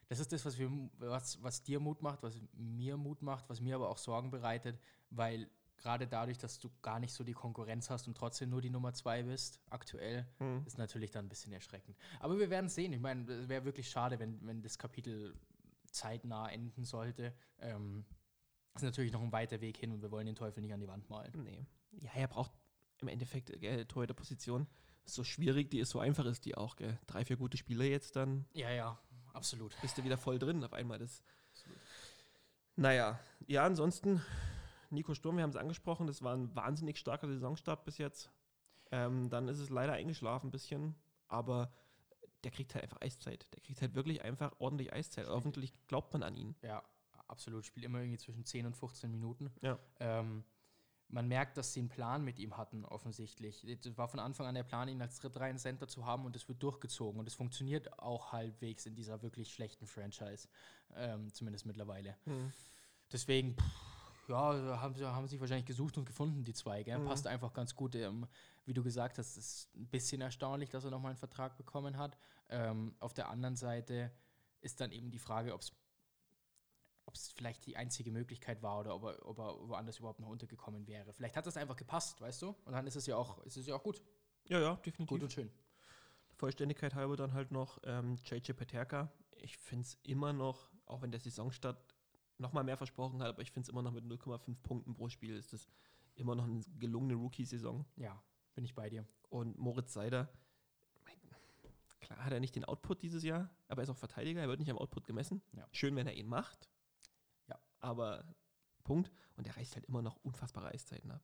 das ist das, was, wir, was, was dir Mut macht, was mir Mut macht, was mir aber auch Sorgen bereitet, weil gerade dadurch, dass du gar nicht so die Konkurrenz hast und trotzdem nur die Nummer zwei bist, aktuell, Hm. ist natürlich dann ein bisschen erschreckend. Aber wir werden sehen. Ich meine, es wäre wirklich schade, wenn, wenn das Kapitel zeitnah enden sollte. Ähm, ist natürlich noch ein weiter Weg hin und wir wollen den Teufel nicht an die Wand malen. Nee. Ja, er braucht im Endeffekt äh, Torhüter-Position. So schwierig die ist, so einfach ist die auch. Gell? Drei, vier gute Spieler jetzt, dann Ja, ja, absolut. bist du wieder voll drin auf einmal. Das. Naja, ja, ansonsten, Nico Sturm, wir haben es angesprochen, das war ein wahnsinnig starker Saisonstart bis jetzt. Ähm, dann ist es leider eingeschlafen ein bisschen, aber der kriegt halt einfach Eiszeit. Der kriegt halt wirklich einfach ordentlich Eiszeit. Hoffentlich glaubt man an ihn. Ja, absolut. Spielt immer irgendwie zwischen 10 und 15 Minuten. Ja. Ähm, man merkt, dass sie einen Plan mit ihm hatten, offensichtlich. Das war von Anfang an der Plan, ihn als drittreihen Center zu haben und es wird durchgezogen. Und es funktioniert auch halbwegs in dieser wirklich schlechten Franchise. Ähm, zumindest mittlerweile. Deswegen, pff, ja, haben sie haben sich wahrscheinlich gesucht und gefunden, die zwei. Mhm. Passt einfach ganz gut. Ähm, Wie du gesagt hast, ist ein bisschen erstaunlich, dass er nochmal einen Vertrag bekommen hat. Ähm, auf der anderen Seite ist dann eben die Frage, ob es ob es vielleicht die einzige Möglichkeit war oder ob er, ob er woanders überhaupt noch untergekommen wäre. Vielleicht hat das einfach gepasst, weißt du? Und dann ist es ja auch, ist es ja auch gut. Ja, ja, definitiv. Gut und schön. Vollständigkeit halber dann halt noch ähm, JJ Peterka. Ich finde es immer noch, auch wenn der Saisonstart nochmal mehr versprochen hat, aber ich finde es immer noch mit 0,5 Punkten pro Spiel ist das immer noch eine gelungene Rookie-Saison. Ja, bin ich bei dir. Und Moritz Seider, mein, klar hat er nicht den Output dieses Jahr, aber er ist auch Verteidiger, er wird nicht am Output gemessen. Ja. Schön, wenn er ihn macht. Aber Punkt. Und er reißt halt immer noch unfassbare Eiszeiten ab.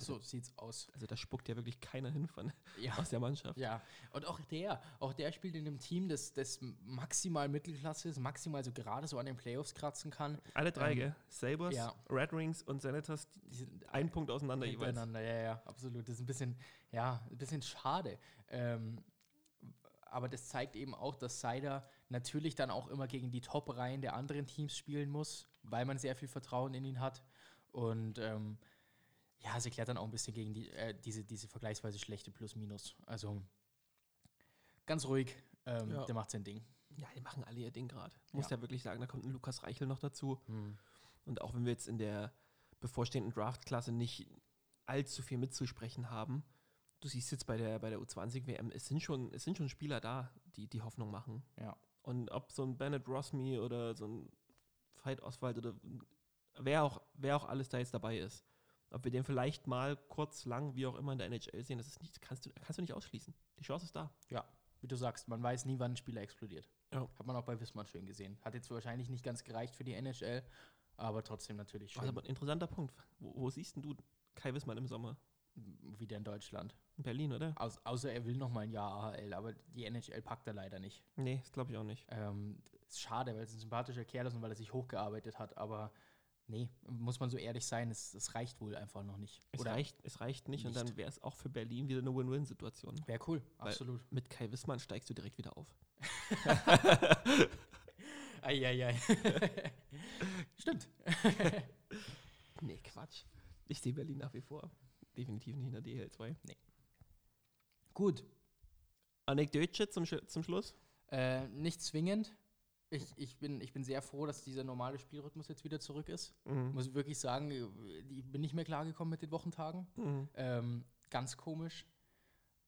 So Also, sieht's aus. also da spuckt ja wirklich keiner hin von, Ja. aus der Mannschaft. Ja, und auch der, auch der spielt in einem Team, das, das maximal Mittelklasse ist, maximal so gerade so an den Playoffs kratzen kann. Alle drei, Ähm, gell? Sabres, ja. Red Wings und Senators, Die sind ein Punkt auseinander jeweils. Miteinander, ja, ja, absolut. Das ist ein bisschen, ja, ein bisschen schade. Ähm, aber das zeigt eben auch, dass Seider natürlich dann auch immer gegen die Top-Reihen der anderen Teams spielen muss, weil man sehr viel Vertrauen in ihn hat. Und ähm, ja, es erklärt dann auch ein bisschen gegen die, äh, diese, diese vergleichsweise schlechte Plus-Minus. Also ganz ruhig, ähm, Ja. der macht sein Ding. Ja, die machen alle ihr Ding gerade. Muss Ja. ja. wirklich sagen, da kommt ein Lukas Reichel noch dazu. Hm. Und auch wenn wir jetzt in der bevorstehenden Draftklasse nicht allzu viel mitzusprechen haben, du siehst jetzt bei der, bei der U20-WM, es sind schon, es sind schon Spieler da, die die Hoffnung machen. Ja. Und ob so ein Bennett Rossmy oder so ein Veit Oswald oder wer auch, wer auch alles da jetzt dabei ist, ob wir den vielleicht mal kurz, lang, wie auch immer in der NHL sehen, das ist nicht, kannst, du, kannst du nicht ausschließen. Die Chance ist da. Wie du sagst, man weiß nie, wann ein Spieler explodiert. Ja. Hat man auch bei Wismar schön gesehen. Hat jetzt wahrscheinlich nicht ganz gereicht für die NHL, aber trotzdem natürlich schön. Also, ein interessanter Punkt. Wo, wo siehst denn du Kai Wissmann im Sommer? Wieder in Deutschland. In Berlin, oder? Aus, außer er will noch mal ein Jahr AHL, aber die NHL packt er leider nicht. Nee, das glaube ich auch nicht. Ähm, ist schade, weil es ein sympathischer Kerl ist und weil er sich hochgearbeitet hat, aber nee, muss man so ehrlich sein, es, es reicht wohl einfach noch nicht. Es, Oder reicht, es reicht nicht, und nicht. dann wäre es auch für Berlin wieder eine Win-Win-Situation. wäre cool, Weil- absolut. Mit Kai Wissmann steigst du direkt wieder auf. Eieiei. Stimmt. Nee, Quatsch. Ich sehe Berlin nach wie vor. Definitiv nicht in der DL2. Gut. Anekdötchen zum, Sch- zum Schluss. Äh, nicht zwingend. Ich, ich, bin, ich bin sehr froh, dass dieser normale Spielrhythmus jetzt wieder zurück ist. Mhm. Muss ich wirklich sagen, ich bin nicht mehr klargekommen mit den Wochentagen. Mhm. Ähm, ganz komisch.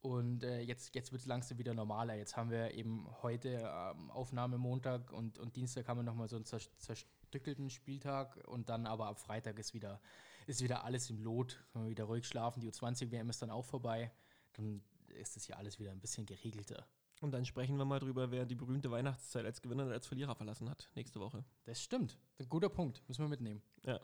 Und äh, jetzt, jetzt wird es langsam wieder normaler. Jetzt haben wir eben heute ähm, Aufnahme Montag und, und Dienstag haben wir nochmal so einen zer zerstückelten Spieltag und dann aber ab Freitag ist wieder, ist wieder alles im Lot. Können wir wieder ruhig schlafen. Die U20-WM ist dann auch vorbei. Dann ist das hier alles wieder ein bisschen geregelter. Und dann sprechen wir mal drüber, wer die berühmte Weihnachtszeit als Gewinner und als Verlierer verlassen hat. Nächste Woche. Das stimmt. Ein guter Punkt. Müssen wir mitnehmen. Ja.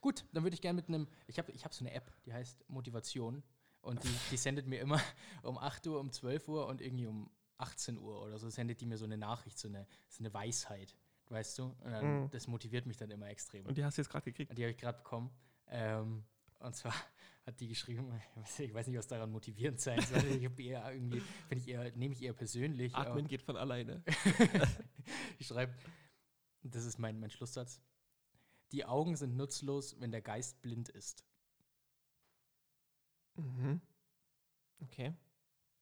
Gut, dann würde ich gerne mit einem. Ich habe ich hab so eine App, die heißt Motivation. Und die, die sendet mir immer um 8 Uhr, um 12 Uhr und irgendwie um 18 Uhr oder so, sendet die mir so eine Nachricht, so eine, so eine Weisheit. Weißt du? Dann, Mhm. Das motiviert mich dann immer extrem. Und die hast du jetzt gerade gekriegt. Die habe ich gerade bekommen. Ähm, und zwar hat die geschrieben, ich weiß, ich weiß nicht, was daran motivierend sein soll. Ich habe eher irgendwie, finde ich eher, nehme ich eher persönlich. Atmen geht von alleine. ich schreibe, das ist mein, mein Schlusssatz. Die Augen sind nutzlos, wenn der Geist blind ist. Mhm. Okay.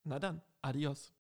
Na dann, adios.